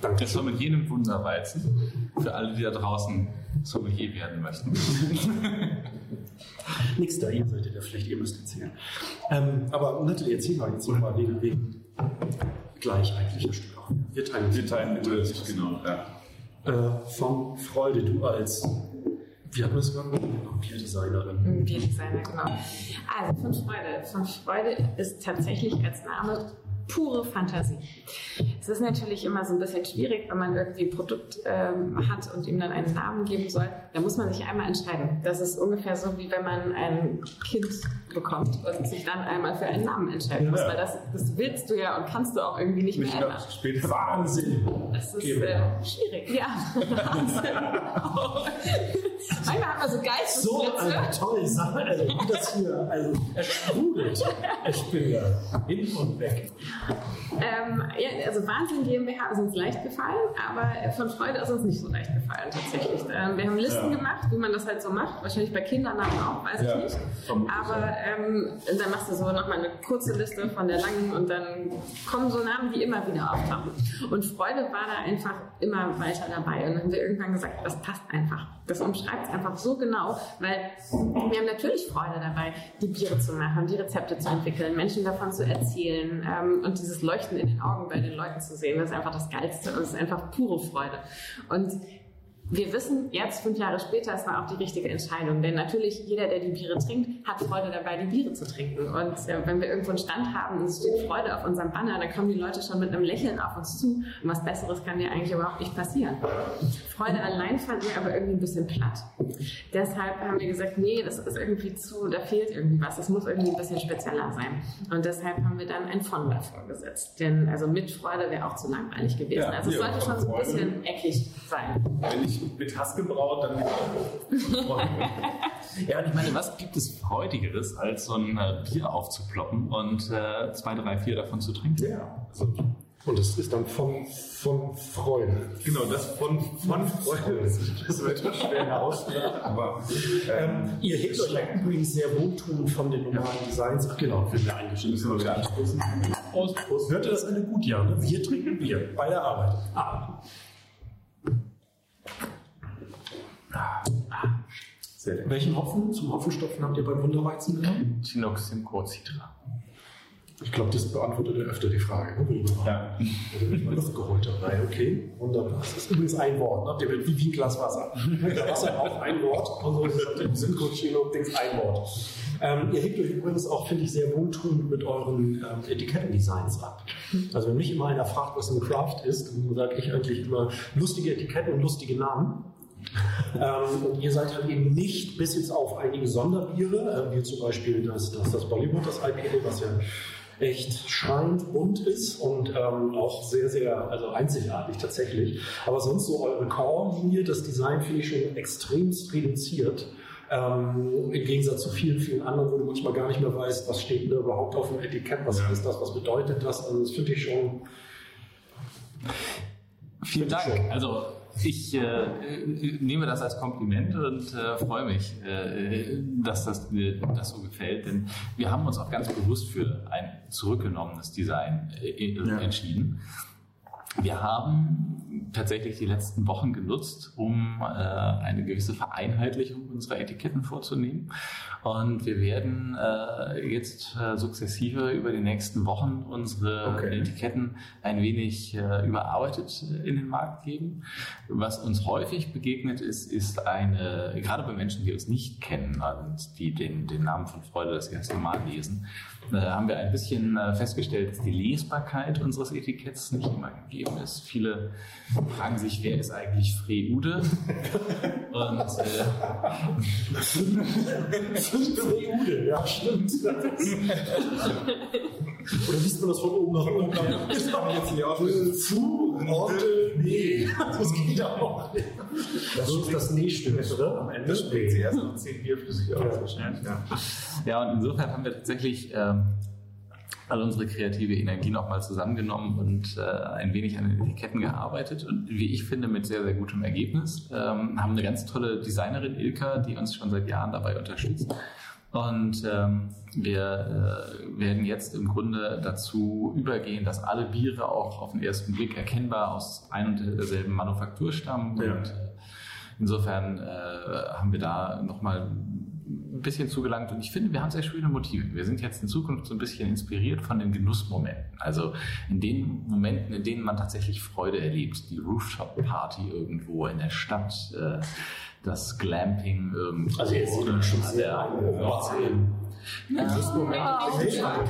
Danke. Das war mit jenem Wunderweizen. Für alle, die da draußen Sommelier werden möchten. [laughs] Nix da, ihr seid ja Pflicht, ihr müsst erzählen. Ähm, aber Natalie, erzähl mal jetzt nochmal wegen, wegen gleich eigentlicher Stück auch. Wir teilen Wir teilen mit genau. Ja. Äh, von Freude, du als, wie hat man das genannt? Bierdesignerin. Bierdesigner, genau. Also von Freude. Von Freude ist tatsächlich als Name pure Fantasie. Es ist natürlich immer so ein bisschen schwierig, wenn man irgendwie ein Produkt ähm, hat und ihm dann einen Namen geben soll. Da muss man sich einmal entscheiden. Das ist ungefähr so, wie wenn man ein Kind bekommt und sich dann einmal für einen Namen entscheiden muss. Ja. Weil das, das willst du ja und kannst du auch irgendwie nicht, Nicht mehr ändern. später. Wahnsinn! Das ist äh, schwierig. Ja, Wahnsinn. [laughs] Manchmal hat man so So eine tolle Sache, also wie das hier, also es sprudelt. Ich bin da hin und weg. Ähm, ja, also Wahnsinn GmbH ist uns leicht gefallen, aber von Freude ist uns nicht so leicht gefallen tatsächlich. Ähm, wir haben Listen Ja. gemacht, wie man das halt so macht. Wahrscheinlich bei Kindernamen auch, weiß Ja, ich nicht. Aber ähm, dann machst du so nochmal eine kurze Liste von der langen und dann kommen so Namen, die immer wieder auftauchen. Und Freude war da einfach immer weiter dabei. Und dann haben wir irgendwann gesagt, das passt einfach. Das umschreibt es einfach so genau, weil wir haben natürlich Freude dabei, die Biere zu machen, die Rezepte zu entwickeln, Menschen davon zu erzählen ähm, und dieses Leuchten in den Augen bei den Leuten zu sehen. Das ist einfach das Geilste es ist einfach pure Freude. Und wir wissen jetzt, fünf Jahre später, es war auch die richtige Entscheidung. Denn natürlich, jeder, der die Biere trinkt, hat Freude dabei, die Biere zu trinken. Und äh, wenn wir irgendwo einen Stand haben und es steht Freude auf unserem Banner, dann kommen die Leute schon mit einem Lächeln auf uns zu. Und was Besseres kann dir eigentlich überhaupt nicht passieren. Freude allein fanden wir aber irgendwie ein bisschen platt. Deshalb haben wir gesagt, nee, das ist irgendwie zu, da fehlt irgendwie was. Das muss irgendwie ein bisschen spezieller sein. Und deshalb haben wir dann ein von davor gesetzt. Denn also mit Freude wäre auch zu langweilig gewesen. Ja, also es sollte schon so ein bisschen eckig sein. Mit Hass gebraut, dann [laughs] Ja, und ich meine, was gibt es Freudigeres, als so ein äh, Bier aufzuploppen und äh, zwei, drei, vier davon zu trinken? Ja. Also, und das ist dann von, von Freude. Genau, das von, von Freude. Das wird schwer herausfinden. Aber ähm, ihr hebt euch übrigens sehr wohltuend von den normalen Designs. Ach genau, wenn wir eingeschrieben sind. Prost, Prost. Hört ihr das alle gut? Ja, ne? Wir trinken Bier bei der Arbeit. Ah. Welchen Hopfen zum Hopfenstopfen habt ihr beim Wunderweizen genommen? Chinook Simcoe Citra. Ich glaube, das beantwortet ja öfter die Frage. Ne? Ja. Also nicht mal Luftgeräuscherei, okay. Wunderbar. Das ist übrigens ein Wort, ne? wie, wie ein Glas Wasser. Der Wasser auch ein Wort und so ist im Dings ein Wort. Ähm, ihr hebt euch übrigens auch, finde ich, sehr wohltuend mit euren ähm, Etikettendesigns ab. Also wenn mich immer einer fragt, was ein Craft ist, dann sage ich eigentlich immer lustige Etiketten und lustige Namen. Ähm, und ihr seid halt eben nicht bis jetzt auf einige Sonderbiere, äh, wie zum Beispiel das, das, das Bollywood, das IPA, was ja echt schreiend bunt ist und ähm, auch sehr, sehr also einzigartig tatsächlich. Aber sonst so eure Core-Linie, das Design finde ich schon extremst reduziert. Ähm, Im Gegensatz zu vielen, vielen anderen, wo du manchmal gar nicht mehr weißt, was steht denn da überhaupt auf dem Etikett, was ja. ist das, was bedeutet das. Also das finde ich schon. Vielen Dank. Schon. Also ich äh, nehme das als Kompliment und äh, freue mich, äh, dass das mir das so gefällt, denn wir haben uns auch ganz bewusst für ein zurückgenommenes Design äh, ja. entschieden. Wir haben tatsächlich die letzten Wochen genutzt, um äh, eine gewisse Vereinheitlichung unserer Etiketten vorzunehmen. Und wir werden äh, jetzt äh, sukzessive über die nächsten Wochen unsere okay. Etiketten ein wenig äh, überarbeitet in den Markt geben. Was uns häufig begegnet ist, ist eine, gerade bei Menschen, die uns nicht kennen und die den, den Namen von Freude das erste Mal lesen, äh, haben wir ein bisschen äh, festgestellt, dass die Lesbarkeit unseres Etiketts nicht immer gegeben ist. Viele fragen sich, wer ist eigentlich Freude? Und äh, Freude, ja, stimmt. Oder liest man das von oben nach unten? Das kann jetzt nicht auflösen. Zu, Orte, nee. Das geht auch nicht. Das ist das Nee-Stück, oder? Am Ende schmeckt sie erst noch 10 Bier flüssig aus. Ja. ja, und insofern haben wir tatsächlich ähm, all unsere kreative Energie nochmal zusammengenommen und äh, ein wenig an den Etiketten gearbeitet und wie ich finde mit sehr, sehr gutem Ergebnis. Ähm, haben eine ganz tolle Designerin Ilka, die uns schon seit Jahren dabei unterstützt. Und ähm, wir äh, werden jetzt im Grunde dazu übergehen, dass alle Biere auch auf den ersten Blick erkennbar aus ein und derselben Manufaktur stammen. Ja. Und äh, insofern äh, haben wir da nochmal ein bisschen zugelangt und ich finde, wir haben sehr schöne Motive. Wir sind jetzt in Zukunft so ein bisschen inspiriert von den Genussmomenten. Also in den Momenten, in denen man tatsächlich Freude erlebt. Die Rooftop-Party irgendwo in der Stadt, äh, das Glamping irgendwo. Also jetzt oder schon sehr Nordsee.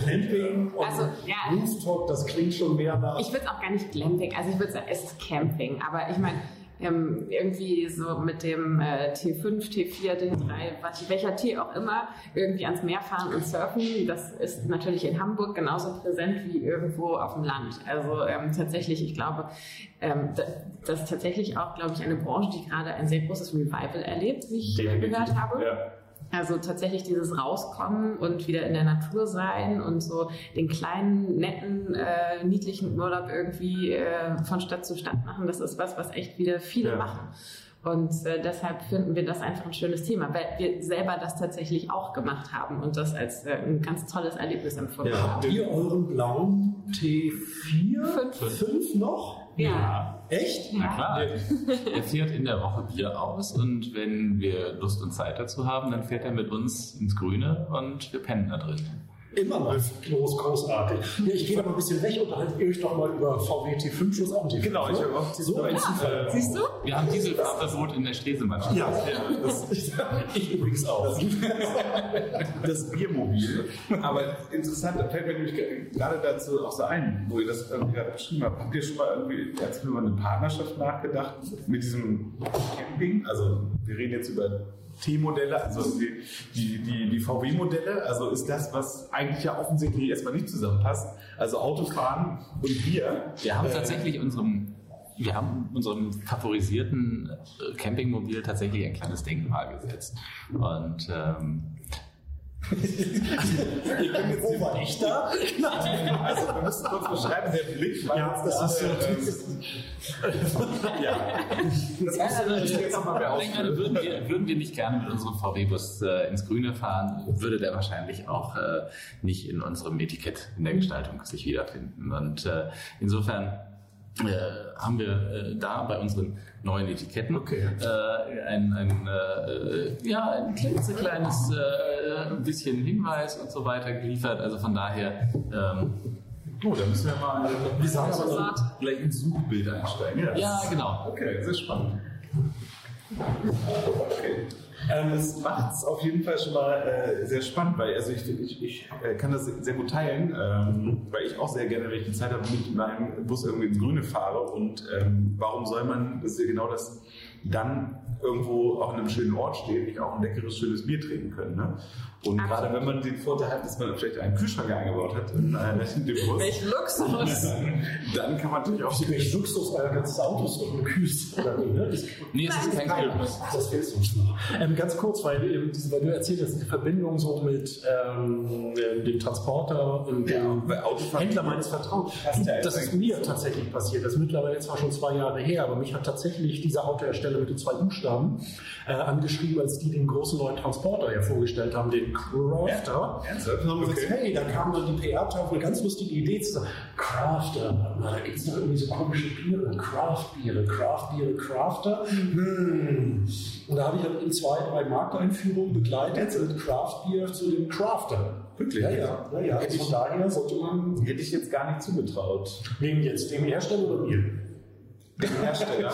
Glamping und also, ja. Rooftop, das klingt schon mehr nach. Ich würde es auch gar nicht Glamping, also ich würde sagen, es ist Camping, aber ich meine, ähm, irgendwie so mit dem äh, T5, T4, T3, was, welcher T auch immer, irgendwie ans Meer fahren und surfen. Das ist natürlich in Hamburg genauso präsent wie irgendwo auf dem Land. Also ähm, tatsächlich, ich glaube, ähm, das, ist tatsächlich auch, glaube ich, eine Branche, die gerade ein sehr großes Revival erlebt, wie ich Definitiv. gehört habe. Ja. Also tatsächlich dieses Rauskommen und wieder in der Natur sein und so den kleinen, netten, äh, niedlichen Urlaub irgendwie äh, von Stadt zu Stadt machen, das ist was, was echt wieder viele ja. machen. Und äh, deshalb finden wir das einfach ein schönes Thema, weil wir selber das tatsächlich auch gemacht haben und das als äh, ein ganz tolles Erlebnis empfunden ja. haben. Habt ihr euren blauen T4? Fünf. Fünf noch? Ja. Echt? Na klar. Er fährt in der Woche Bier aus und wenn wir Lust und Zeit dazu haben, dann fährt er mit uns ins Grüne und wir pennen da drin. Immer mal. Groß, großartig. Ja, ich gehe da mal ein bisschen weg und halte euch doch mal über VW T5 Schluss auch T5. Genau, ich habe auch so ein Zufall. Siehst du? Wir haben Dieselfahrverbot in der Stresemann. Ja, das, [laughs] ich übrigens auch. das Biermobil. Aber interessant, da fällt mir nämlich gerade dazu auch so ein, wo ihr das irgendwie gerade beschrieben habt. Habt ihr schon mal irgendwie als über eine Partnerschaft nachgedacht mit diesem Camping? Also wir reden jetzt über T-Modelle, also die, die, die, die VW-Modelle. Also ist das, was eigentlich ja offensichtlich erstmal nicht zusammenpasst. Also Autofahren und Bier. Wir haben tatsächlich unserem wir haben unserem favorisierten äh, Campingmobil tatsächlich ein kleines Denkmal gesetzt. Und ähm, Ihr könnt jetzt oh, war ich da? Also wir müssen kurz beschreiben, der Blick war Ja, das ist so. ja. Das Ja, also, jetzt nochmal mehr ich meine, ausführen. würden, wir, würden wir nicht gerne mit unserem VW-Bus äh, ins Grüne fahren, würde der wahrscheinlich auch äh, nicht in unserem Etikett in der Gestaltung sich wiederfinden. Und äh, insofern äh, haben wir äh, da bei unseren neuen Etiketten Okay. äh, ein, ein, äh, ja, ein klitzekleines äh, bisschen Hinweis und so weiter geliefert. Also von daher ähm, Oh, da müssen wir mal Wir sagen Saat. gleich ins Suchbild einsteigen. das- Ja, genau. Okay, sehr spannend. Okay. Ähm, das macht es auf jeden Fall schon mal äh, sehr spannend, weil also ich, ich, ich äh, kann das sehr gut teilen, ähm, weil ich auch sehr gerne, wenn ich die Zeit habe, mit meinem Bus irgendwie ins Grüne fahre. Und ähm, warum soll man, das ist ja genau das, dann irgendwo auch an einem schönen Ort stehen, nicht auch ein leckeres, schönes Bier trinken können. Ne? Und Absolut. gerade wenn man den Vorteil hat, dass man vielleicht einen Kühlschrank eingebaut hat in, in dem Bus, Welch Luxus! [laughs] dann kann man natürlich auch Welch Luxus, euer ganzes Auto ist doch? Das- Nee, es ist kein. Ach, das fehlt uns noch. Ähm, ganz kurz, weil, weil du erzählt hast, die Verbindung so mit ähm, äh, dem Transporter und dem bei Autofahren- Händler meines Vertrauens. Passt ja Das ist mir tatsächlich passiert. Das ist mittlerweile zwar schon zwei Jahre her, aber mich hat tatsächlich dieser Autohersteller mit den zwei Buchstaben äh, angeschrieben, als die den großen neuen Transporter ja vorgestellt haben, den Crafter. Ernsthaft? Und dann haben Okay. gesagt, hey, da kam dann die PR-Tafel, eine ganz lustige Idee zu sagen, Crafter, na, da gibt es noch irgendwie so komische Biere, Craft-Biere, Craft-Biere, Crafter. Hm. Und da habe ich halt in zwei, drei Markteinführungen begleitet und Craft-Bier zu dem Crafter. Wirklich? Ja, ja, ja, ja. Also von daher sollte man, Hätte ich jetzt gar nicht zugetraut. wem jetzt, dem Hersteller oder mir? Den Hersteller.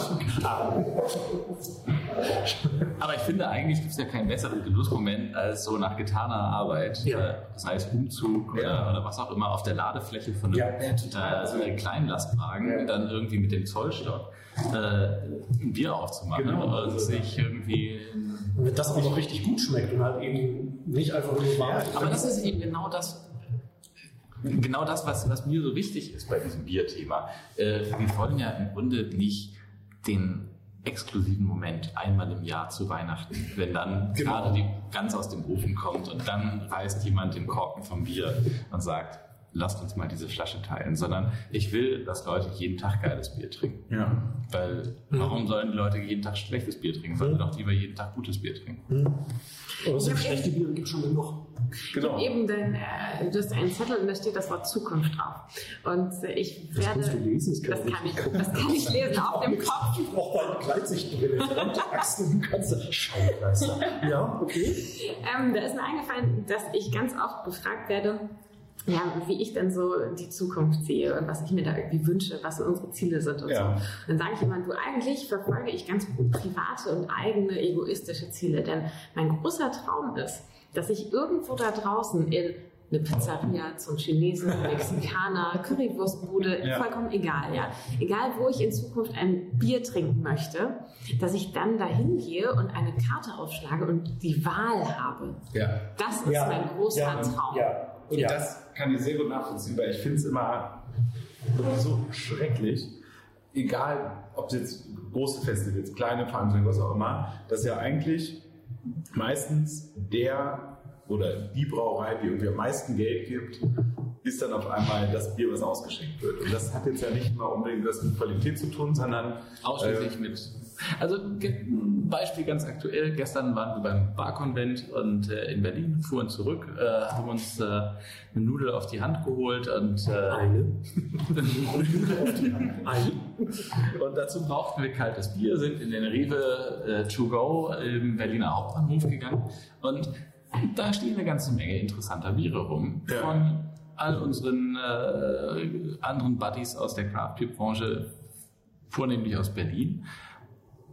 Aber ich finde, eigentlich gibt es ja keinen besseren Genussmoment als so nach getaner Arbeit, Ja. äh, das heißt Umzug oder, Ja. oder was auch immer, auf der Ladefläche von einem Ja, total. äh, so einem kleinen Lastwagen, Ja. dann irgendwie mit dem Zollstock äh, ein Bier aufzumachen Genau. und Also, sich irgendwie... Und das auch noch richtig gut schmeckt und halt eben nicht einfach nur warm. Aber das ist eben genau das, genau das, was, was mir so wichtig ist bei diesem Bierthema. Äh, wir wollen ja im Grunde nicht den exklusiven Moment einmal im Jahr zu Weihnachten, wenn dann Genau. gerade die ganz aus dem Ofen kommt und dann reißt jemand den Korken vom Bier und sagt, lasst uns mal diese Flasche teilen, sondern ich will, dass Leute jeden Tag geiles Bier trinken. Ja. Weil warum sollen die Leute jeden Tag schlechtes Bier trinken? Sollen doch lieber jeden Tag gutes Bier trinken. Aber so schlechte Biere gibt es schon genug. Genau. Eben, denn äh, du hast einen Zettel und da steht das Wort Zukunft drauf. Und äh, ich Das werde. kannst du lesen, das kann das ich kann ich, das kann ich lesen auf dem Kopf. Ich brauche meine Gleitsichtbrille. Verdammte Axt, du kannst das Scheiße. Ja, okay. Ähm, da ist mir eingefallen, dass ich ganz oft befragt werde, ja, wie ich denn so die Zukunft sehe und was ich mir da irgendwie wünsche, was so unsere Ziele sind und Ja. so. Dann sage ich jemand, du eigentlich verfolge ich ganz private und eigene egoistische Ziele, denn mein großer Traum ist, dass ich irgendwo da draußen in eine Pizzeria zum Chinesen, [laughs] Mexikaner, Currywurstbude, Ja. vollkommen egal, ja. Egal, wo ich in Zukunft ein Bier trinken möchte, dass ich dann dahin gehe und eine Karte aufschlage und die Wahl habe. Ja. Das ist mein großer ja, Traum. Ja, Und ja. das kann ich sehr gut nachvollziehen, weil ich finde es immer so schrecklich, egal ob es jetzt große Festivals, kleine Veranstaltungen, was auch immer, dass ja eigentlich meistens der oder die Brauerei, die irgendwie am meisten Geld gibt, ist dann auf einmal das Bier, was ausgeschenkt wird. Und das hat jetzt ja nicht mal unbedingt was mit Qualität zu tun, sondern Ausschließlich äh, mit. Also Beispiel ganz aktuell. Gestern waren wir beim Barkonvent und äh, in Berlin, fuhren zurück, äh, haben uns äh, eine Nudel auf die Hand geholt und, äh, Eine. [laughs] Eine. und dazu brauchten wir kaltes Bier, sind in den Rewe äh, To Go im Berliner Hauptbahnhof gegangen und da stehen eine ganze Menge interessanter Biere rum. Ja. Von all unseren äh, anderen Buddies aus der Craft-Beer-Branche, vornehmlich aus Berlin.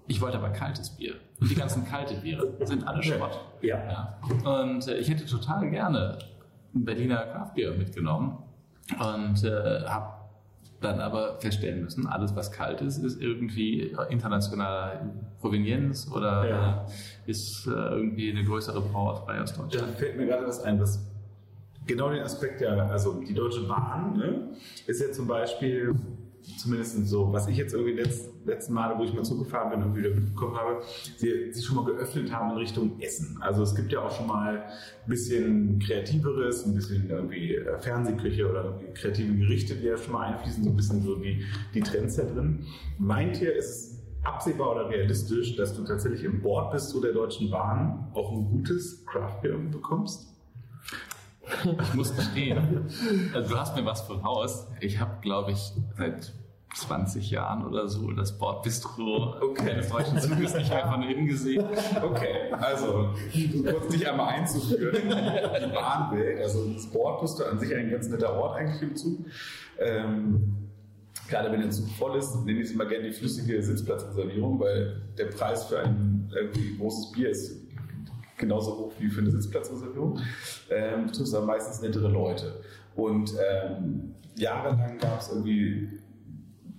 Ich wollte aber kaltes Bier. Und die ganzen kalte Biere sind alle Schrott. Ja. ja. Und äh, ich hätte total gerne ein Berliner Craft-Bier mitgenommen und äh, habe dann aber feststellen müssen, alles was kalt ist, ist irgendwie internationaler Provenienz oder ja. äh, ist äh, irgendwie eine größere Brauerei aus Deutschland. Da fällt mir gerade was ein, was genau den Aspekt ja, also die Deutsche Bahn ne, ist ja zum Beispiel zumindest so, was ich jetzt irgendwie letzt, letzten Male, wo ich mal zugefahren bin und wieder mitbekommen habe, sie sich schon mal geöffnet haben in Richtung Essen. Also es gibt ja auch schon mal ein bisschen kreativeres, ein bisschen irgendwie äh, Fernsehküche oder kreative Gerichte, die ja schon mal einfließen, so ein bisschen so die, die Trends da drin. Meint ihr, ist es absehbar oder realistisch, dass du tatsächlich im Bord bist zu der Deutschen Bahn auch ein gutes Craft Beer bekommst? Ich muss gestehen, also du hast mir was voraus. Ich habe, glaube ich, seit 20 Jahren oder so das Bordbistro okay. eines deutschen Zuges nicht mehr von innen gesehen. Okay, also kurz dich einmal einzuführen in die Bahnwelt. Also das Bordbistro an sich ein ganz netter Ort eigentlich im Zug. Ähm, gerade wenn der Zug voll ist, nenne ich immer gerne die flüssige Sitzplatzreservierung, weil der Preis für ein irgendwie großes Bier ist genauso hoch wie für eine Sitzplatzreservierung. Ähm, du triffst aber meistens nettere Leute. Und ähm, jahrelang gab es irgendwie,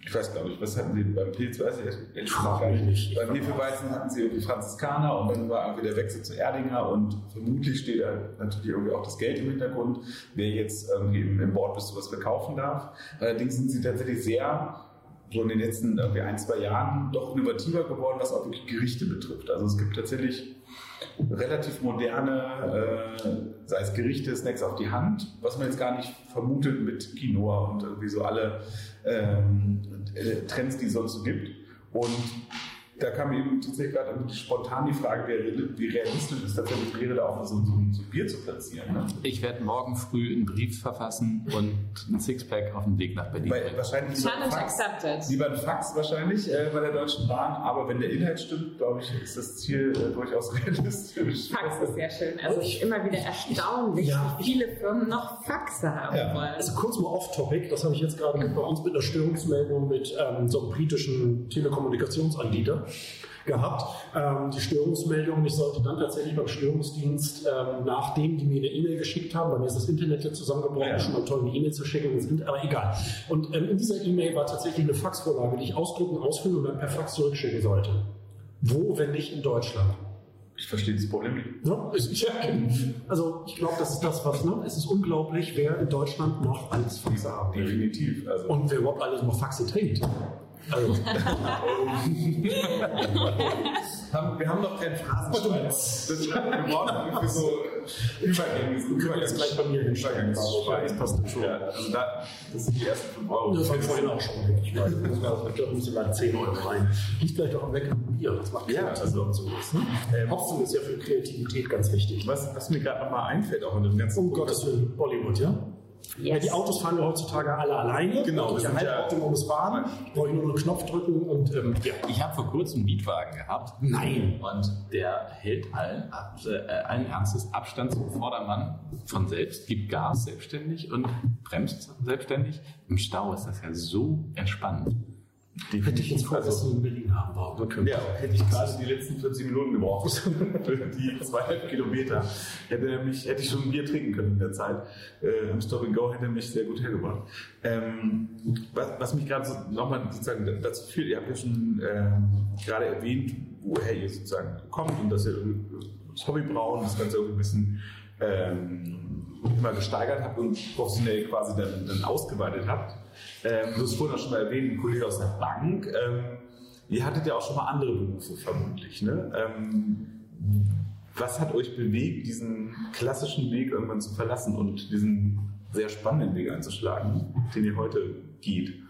ich weiß glaube ich, was hatten sie beim Pilz, weiß ich ehrlich gesagt nicht. Beim Hefeweizen hatten sie irgendwie Franziskaner und dann war irgendwie der Wechsel zu Erdinger und vermutlich steht da natürlich irgendwie auch das Geld im Hintergrund, wer jetzt irgendwie im, im Board bist, was verkaufen darf. Allerdings sind sie tatsächlich sehr so in den letzten irgendwie ein, zwei Jahren doch innovativer geworden, was auch wirklich Gerichte betrifft. Also es gibt tatsächlich relativ moderne, äh, sei es Gerichte, Snacks auf die Hand, was man jetzt gar nicht vermutet mit Quinoa und irgendwie so alle ähm, äh, Trends, die es sonst so gibt. Und da kam eben tatsächlich gerade spontan die Frage, wie realistisch ist tatsächlich wäre, da auch so, so, so ein Bier zu platzieren. Ne? Ich werde morgen früh einen Brief verfassen und ein Sixpack auf dem Weg nach Berlin. Weil, wahrscheinlich Challenge Fax, accepted. Lieber ein Fax wahrscheinlich äh, bei der Deutschen Bahn, aber wenn der Inhalt stimmt, glaube ich, ist das Ziel äh, durchaus [laughs] realistisch. Fax ist sehr schön. Also ich immer wieder erstaunlich, ja. wie viele Firmen noch Faxe haben ja. wollen. Also kurz mal off-topic, das habe ich jetzt gerade bei uns mit einer Störungsmeldung mit ähm, so einem britischen Telekommunikationsanbieter gehabt. Ähm, die Störungsmeldung, ich sollte dann tatsächlich beim Störungsdienst, ähm, nachdem die mir eine E-Mail geschickt haben, weil mir ist das Internet jetzt zusammengebrochen, ja. schon mal toll, eine E-Mail zu schicken, aber egal. Und ähm, in dieser E-Mail war tatsächlich eine Faxvorlage, die ich ausdrucken, ausfüllen und dann per Fax zurückschicken sollte. Wo, wenn nicht in Deutschland? Ich verstehe das Problem nicht. Ja, also ich glaube, das ist das, was, ne? Es ist unglaublich, wer in Deutschland noch alles Faxe haben. Definitiv. Also. Und wer überhaupt alles noch Faxe trinkt. Also. wir haben noch keinen Phrasenschwein. Wir brauchen für so Übergänge. Wir können jetzt gleich bei mir hinsteigen. Das passt schon. Ja, also da, das sind die ersten 5 Euro. Das war vorhin auch schon. Ich weiß, ich glaube, müssen wir 10 Euro rein. Liegt vielleicht auch am Weg Bier. Das macht ja, also so was. Ähm, Hopfen ist ja für Kreativität ganz wichtig. Was, was mir gerade nochmal einfällt, auch in dem ganzen. Um Gottes Willen, Bollywood, ja? Yes. Ja, die Autos fahren ja heutzutage alle alleine. Genau. Ich halte ja autonomes Fahren. Ich brauche nur einen Knopf drücken und ähm, ja. Ich habe vor kurzem einen Mietwagen gehabt. Nein. Und der hält allen, äh, allen Ernstes Abstand zum Vordermann von selbst, gibt Gas selbstständig und bremst selbstständig. Im Stau ist das ja so entspannt. Die hätte ich jetzt vorher also, in Berlin haben wollen. Ja, hätte ich gerade die letzten 40 Minuten gebraucht für [laughs] die zweieinhalb Kilometer. Hätte, mich, hätte ich schon ein Bier trinken können in der Zeit. Äh, Im Stop and Go hätte mich sehr gut hergebracht. Ähm, was, was, mich gerade so, nochmal sozusagen dazu führt, ihr habt ja schon äh, gerade erwähnt, woher ihr sozusagen kommt und dass ihr das Hobby braucht und das Ganze irgendwie ein bisschen ähm, immer gesteigert habt und professionell quasi dann, dann ausgeweitet habt. Ähm, du hast vorhin auch schon mal erwähnt, ein Kollege aus der Bank. Ähm, ihr hattet ja auch schon mal andere Berufe vermutlich. Ne? Ähm, was hat euch bewegt, diesen klassischen Weg irgendwann zu verlassen und diesen sehr spannenden Weg einzuschlagen, den ihr heute geht?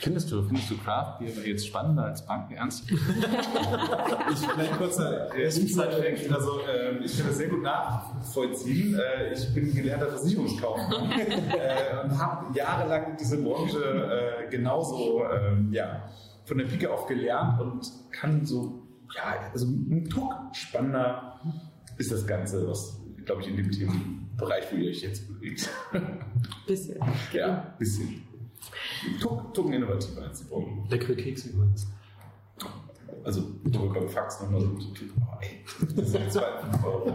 Findest du, findest du Craft Beer jetzt spannender als Banken ernst? [laughs] ich vielleicht kurz Zwischenzeitfact. Also äh, ich kann das sehr gut nachvollziehen. Äh, ich bin gelernter Versicherungskaufmann [laughs] äh, und habe jahrelang diese Branche äh, genauso ähm, ja, von der Pike auf gelernt und kann so ja, also ein Tuck spannender ist das Ganze, was, glaube ich, in dem Themenbereich, wo ihr euch jetzt bewegt. Bisschen. [laughs] ja, bisschen. Tucken innovativer als die Bomben. Leckere Kekse übrigens. Also, ich bekomme Fax nochmal so. Oh, ey, das sind zwei Euro.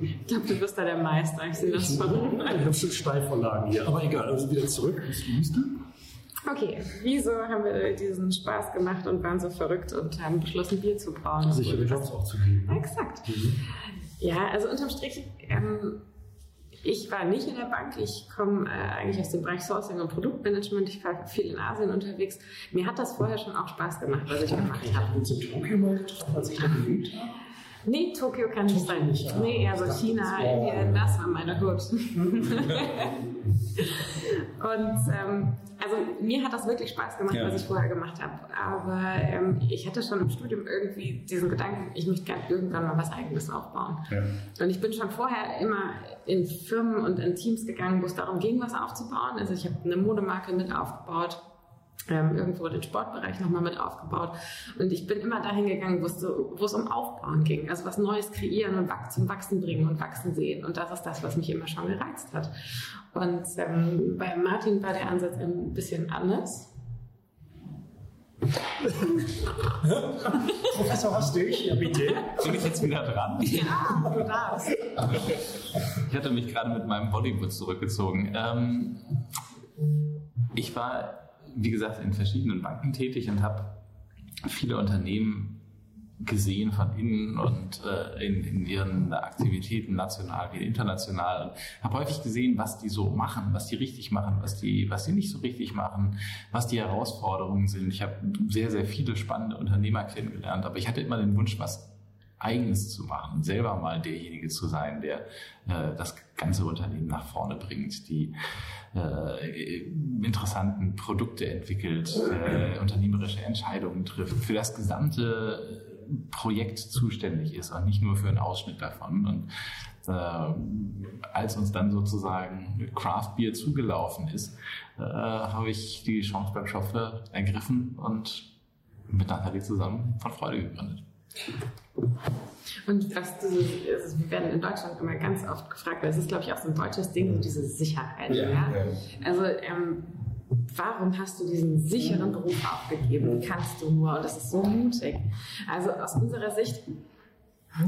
Ich glaube, du bist da der Meister. Ich sehe das schon. [laughs] Ich habe schon Steilvorlagen hier. Aber egal, also wieder zurück ins Wüste. Okay, wieso haben wir diesen Spaß gemacht und waren so verrückt und haben beschlossen, Bier zu brauen? Sichere Jobs auch zu geben. Exakt. Ja, also unterm Strich, ähm, ich war nicht in der Bank. Ich komme äh, eigentlich aus dem Bereich Sourcing und Produktmanagement. Ich war viel in Asien unterwegs. Mir hat das vorher schon auch Spaß gemacht, was ich gemacht Ich habe. in Tokio mal getroffen, als ich da gelebt habe. Nee, Tokio kann nicht sein. nicht, ja. Nee, eher so Das China, Indien, das war meine Hut. [laughs] Und ähm, also mir hat das wirklich Spaß gemacht, Ja. was ich vorher gemacht habe. Aber ähm, ich hatte schon im Studium irgendwie diesen Gedanken, ich möchte gerne irgendwann mal was Eigenes aufbauen. Ja. Und ich bin schon vorher immer in Firmen und in Teams gegangen, wo es darum ging, was aufzubauen. Also ich habe eine Modemarke mit aufgebaut, ähm, irgendwo den Sportbereich nochmal mit aufgebaut. Und ich bin immer dahin gegangen, wo es, so, wo es um Aufbauen ging. Also was Neues kreieren und wach- zum Wachsen bringen und wachsen sehen. Und das ist das, was mich immer schon gereizt hat. Und ähm, bei Martin war der Ansatz ein bisschen anders. [laughs] Professor Hastig, ja bitte. Bin ich jetzt wieder dran? Ja, du darfst. Ich hatte mich gerade mit meinem Bollywood zurückgezogen. Ähm, ich war, wie gesagt, in verschiedenen Banken tätig und habe viele Unternehmen gesehen von innen und äh, in, in ihren Aktivitäten national wie international und habe häufig gesehen, was die so machen, was die richtig machen, was die, was die nicht so richtig machen, was die Herausforderungen sind. Ich habe sehr, sehr viele spannende Unternehmer kennengelernt, aber ich hatte immer den Wunsch, was Eigenes zu machen, selber mal derjenige zu sein, der äh, das ganze Unternehmen nach vorne bringt, die äh, interessanten Produkte entwickelt, äh, unternehmerische Entscheidungen trifft, für das gesamte Projekt zuständig ist und nicht nur für einen Ausschnitt davon. Und äh, als uns dann sozusagen Craft Beer zugelaufen ist, äh, habe ich die Chance beim Schopfler ergriffen und mit Nathalie zusammen von Freude gegründet. Und was du, also wir werden in Deutschland immer ganz oft gefragt, weil es ist, glaube ich, auch so ein deutsches Ding, so diese Sicherheit. Ja, Ja, ja. Also, ähm, warum hast du diesen sicheren Beruf aufgegeben? Wie kannst du nur? Und das ist so mutig. Also, aus unserer Sicht,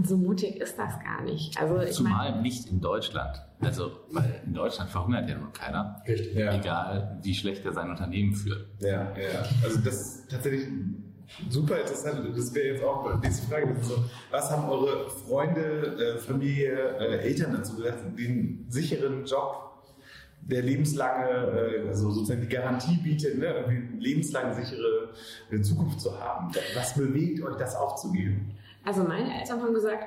so mutig ist das gar nicht. Also, ich Zumal nicht in Deutschland. Also, weil in Deutschland verhungert ja nur keiner. Richtig. Ja. Egal, wie schlecht er sein Unternehmen führt. Ja, ja. Also das ist tatsächlich super interessant. Das wäre jetzt auch die nächste Frage. So, was haben eure Freunde, äh, Familie, äh, Eltern dazu gesagt, den sicheren Job, der lebenslange, äh, also sozusagen die Garantie bietet, ne, eine lebenslang sichere äh, Zukunft zu haben? Was bewegt euch, das aufzugeben? also meine Eltern haben gesagt,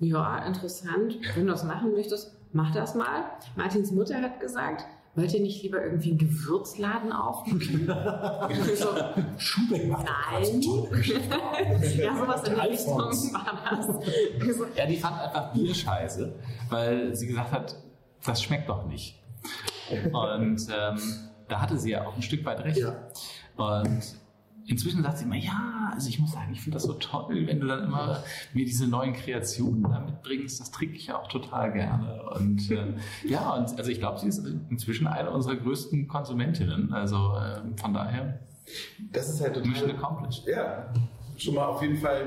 ja, interessant, wenn du das machen möchtest, mach das mal. Martins Mutter hat gesagt, wollt ihr nicht lieber irgendwie einen Gewürzladen aufmachen? Ich [laughs] so, Schubeck macht Nein. [laughs] ja, sowas in der Richtung war das. Ich so, Ja, die fand einfach Bier scheiße, weil sie gesagt hat, das schmeckt doch nicht. Und ähm, da hatte sie ja auch ein Stück weit recht. Ja. Und inzwischen sagt sie immer, ja, also ich muss sagen, ich finde das so toll, wenn du dann immer mir diese neuen Kreationen da mitbringst. Das trinke ich ja auch total gerne. Und äh, ja, und also ich glaube, sie ist inzwischen eine unserer größten Konsumentinnen. Also äh, von daher, Das ist halt Mission total... accomplished. Ja, schon mal auf jeden Fall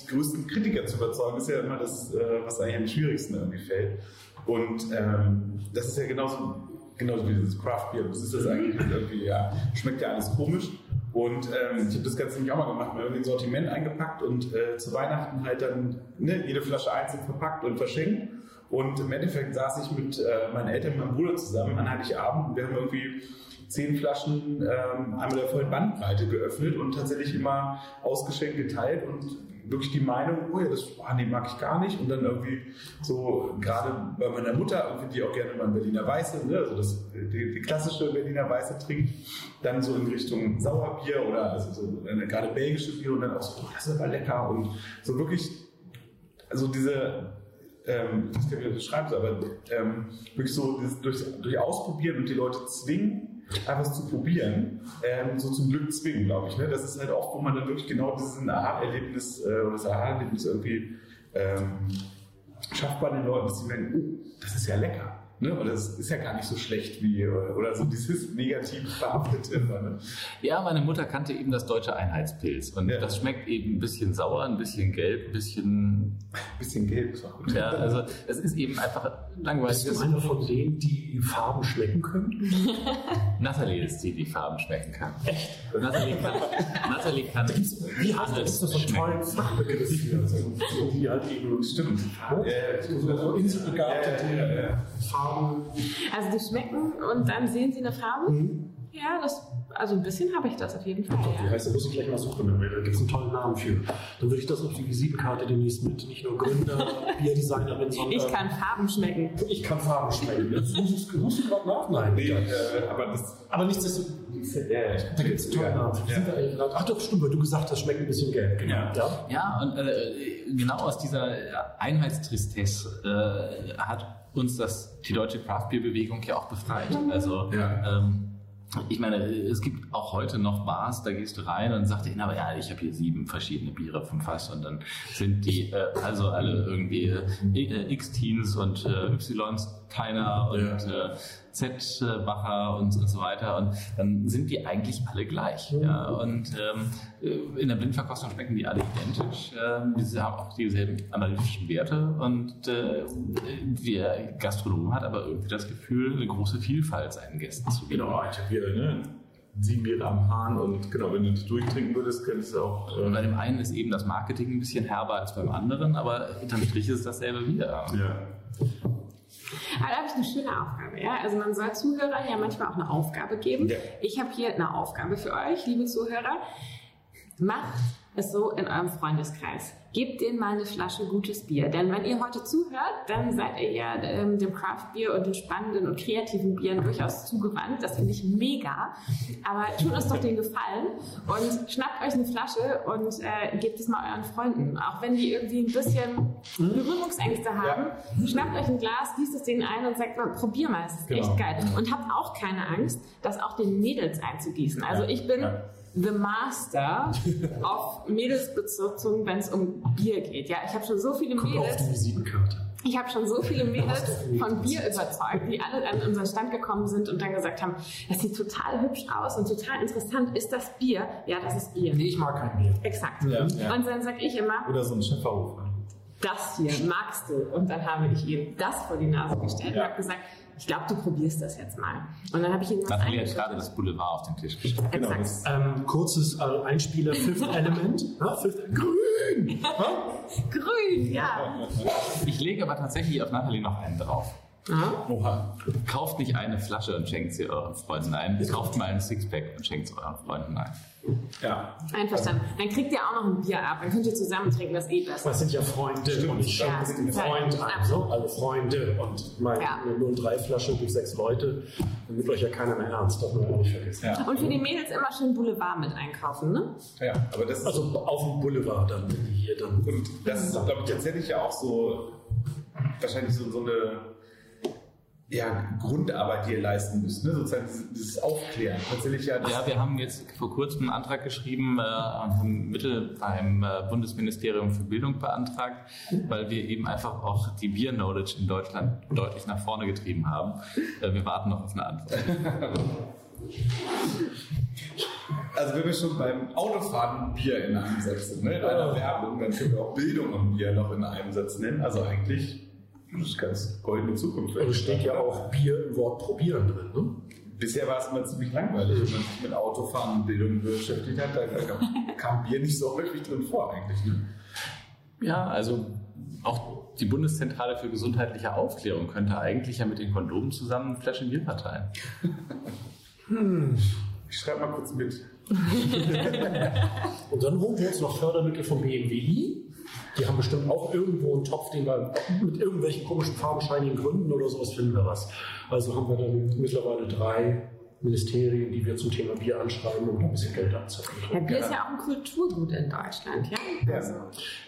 die größten Kritiker zu überzeugen, ist ja immer das, äh, was eigentlich am schwierigsten irgendwie fällt. Und ähm, das ist ja genauso, genauso wie dieses Craft Beer. Das ist das eigentlich irgendwie, ja, schmeckt ja alles komisch. Und ähm, ich habe das Ganze nämlich auch mal gemacht, mal irgendwie ein Sortiment eingepackt und äh, zu Weihnachten halt dann ne, jede Flasche einzeln verpackt und verschenkt. Und im Endeffekt saß ich mit äh, meinen Eltern und meinem Bruder zusammen an Heiligabend und wir haben irgendwie zehn Flaschen ähm, einmal der vollen Bandbreite geöffnet und tatsächlich immer ausgeschenkt geteilt und wirklich die Meinung, oh ja, das ah, nee, mag ich gar nicht. Und dann irgendwie so, gerade bei meiner Mutter, die auch gerne mal ein Berliner Weiße, ne, also das, die, die klassische Berliner Weiße trinkt, dann so in Richtung Sauerbier oder also so eine, gerade belgische Bier und dann auch so, oh, das ist aber lecker und so wirklich, also diese ähm, ich nicht, wie du das schreibst, aber ähm, wirklich so dieses, durch, durch Ausprobieren und die Leute zwingen, einfach zu probieren, ähm, so zum Glück zwingen, glaube ich. Ne? Das ist halt auch, wo man dann wirklich genau diesen Aha-Erlebnis äh, oder das Aha-Erlebnis irgendwie ähm, schafft bei den Leuten, dass sie merken, oh, das ist ja lecker. Ne? Oder es ist ja gar nicht so schlecht wie, oder so dieses negativ verhaftete. Ne? Ja, meine Mutter kannte eben das deutsche Einheitspilz. Und ja. das schmeckt eben ein bisschen sauer, ein bisschen gelb, ein bisschen. Ein bisschen gelb ist auch gut. Ja, also es ist eben einfach langweilig. Bist du einer von denen, die Farben schmecken können? Nathalie ist die, die Farben schmecken kann. Echt? Nathalie kann. Nathalie kann wie das? Ist das so ein toller Fachbegriff? Die halt eben. Stimmt. Ja, so inselbegabte Farben. Farben. Also die schmecken und dann sehen sie eine Farbe. Mhm. Ja, das, also ein bisschen habe ich das auf jeden Fall. Doch, ja. Wie heißt, da muss ich gleich mal suchen, da gibt es einen tollen Namen für. Dann würde ich das auf die Visitenkarte demnächst mit. Nicht nur Gründer, [laughs] Bierdesignerin, sondern. Ich kann Farben schmecken. Ich kann Farben schmecken. Das musst du, gerade nach? Nein. Nee, äh, aber, das, aber nichtsdestotrotz. Ja, ja, da gibt es einen tollen Namen. Ja. Ach doch, stimmt, weil du gesagt hast, schmeckt ein bisschen gelb. Genau. Ja, ja und äh, genau aus dieser Einheitstristesse äh, hat uns das, die deutsche Craft-Bier-Bewegung ja auch befreit. Also ja. ähm, ich meine, es gibt auch heute noch Bars, da gehst du rein und sagst dir, aber ja, ich habe hier sieben verschiedene Biere vom Fass und dann sind die äh, also alle irgendwie äh, X-Teens und äh, Ys Teiner und ja. äh, Z-Bacher und, und, so weiter und dann sind die eigentlich alle gleich. Ja? Und ähm, äh, in der Blindverkostung schmecken die alle identisch. Ähm, die haben auch dieselben analytischen Werte und äh, der Gastronom hat aber irgendwie das Gefühl, eine große Vielfalt seinen Gästen zu bieten. Genau, ich habe hier ne, sieben Biere am Hahn und genau, wenn du das durchtrinken würdest, könntest du auch. Äh bei dem einen ist eben das Marketing ein bisschen herber als beim anderen, aber unterm Strich ist es dasselbe wieder. Ja. Aber da habe ich eine schöne Aufgabe. Ja? Also man soll Zuhörern ja manchmal auch eine Aufgabe geben. Ja. Ich habe hier eine Aufgabe für euch, liebe Zuhörer. Macht es so in eurem Freundeskreis. Gebt denen mal eine Flasche gutes Bier. Denn wenn ihr heute zuhört, dann seid ihr ja ähm, dem Craft Bier und den spannenden und kreativen Bieren durchaus zugewandt. Das finde ich mega. Aber tut uns doch den Gefallen und schnappt euch eine Flasche und äh, gebt es mal euren Freunden. Auch wenn die irgendwie ein bisschen Berührungsängste haben, ja. schnappt euch ein Glas, gießt es denen ein und sagt, probier mal, es ist genau. echt geil. Und habt auch keine Angst, das auch den Mädels einzugießen. Also ich bin ja the master [laughs] auf Mädelsbeziehungen, wenn es um Bier geht. Ja, ich habe schon so viele Guck Mädels. Auf die Visitenkarte. Ich habe schon so viele Mädels von Bier überzeugt, die alle an unseren Stand gekommen sind und dann gesagt haben, das sieht total hübsch aus und total interessant. Ist das Bier? Ja, das ist Bier. Nee, ich mag kein Bier. Exakt. Ja, ja. Und dann sage ich immer. Oder so ein Schäferhof. Das hier magst du. Und dann habe ich ihm das vor die Nase gestellt ja. und habe gesagt, ich glaube, du probierst das jetzt mal. Und dann habe ich ihm was Nathalie hat gerade das Boulevard auf den Tisch gestellt. Genau, das, ähm, kurzes äh, Einspieler, Fifth [laughs] Element. ja, Fifth, grün! grün, ja. Ich lege aber tatsächlich auf Nathalie noch einen drauf. Aha. Oha. Kauft nicht eine Flasche und schenkt sie euren Freunden ein. Kauft mal einen Sixpack und schenkt es euren Freunden ein. Ja. Einverstanden. Dann kriegt ihr auch noch ein Bier ab. Dann könnt ihr zusammen trinken, das eh besser. Das sind ja Freunde. Stimmt. Und ich ja, ein Freund an. So, alle Freunde. Und meine ja. 03-Flasche durch sechs Leute. Dann nimmt euch ja keiner mehr ernst. Darf man ja nicht vergessen. Ja. Und für die Mädels immer schön Boulevard mit einkaufen, ne? Ja, aber das ist Also auf dem Boulevard dann, hier dann. Und das ist, glaube ich, tatsächlich ja auch so, wahrscheinlich so, so eine ja, Grundarbeit, die ihr leisten müsst, ne? sozusagen dieses Aufklären. Tatsächlich ja, ja, wir haben jetzt vor kurzem einen Antrag geschrieben äh, und haben Mittel beim äh, Bundesministerium für Bildung beantragt, weil wir eben einfach auch die Bier-Knowledge in Deutschland deutlich nach vorne getrieben haben. Äh, wir warten noch auf eine Antwort. [laughs] Also wenn wir schon beim Autofahren Bier in einem Satz sind, ne? in einer Werbung, dann können wir auch Bildung und Bier noch in einem Satz nennen. Also eigentlich das ist ganz goldene Zukunft. Und es steht ja auch Bier im Wort probieren drin, ne? Bisher war es immer ziemlich langweilig, wenn man sich mit Autofahren und Bildung beschäftigt hat. Da kam Bier nicht so häufig drin vor eigentlich. Ne? Ja, also auch die Bundeszentrale für gesundheitliche Aufklärung könnte eigentlich ja mit den Kondomen zusammen Flaschen Bier verteilen. Hm. Ich schreibe mal kurz mit. [laughs] und dann holen wir uns noch Fördermittel vom BMW die haben bestimmt auch irgendwo einen Topf, den wir mit irgendwelchen komischen farbenscheinigen Gründen oder sowas finden wir was. Also haben wir dann mittlerweile drei Ministerien, die wir zum Thema Bier anschreiben, um ein bisschen Geld abzuholen. Ja, Bier ist ja auch ein Kulturgut in Deutschland, ja? Also,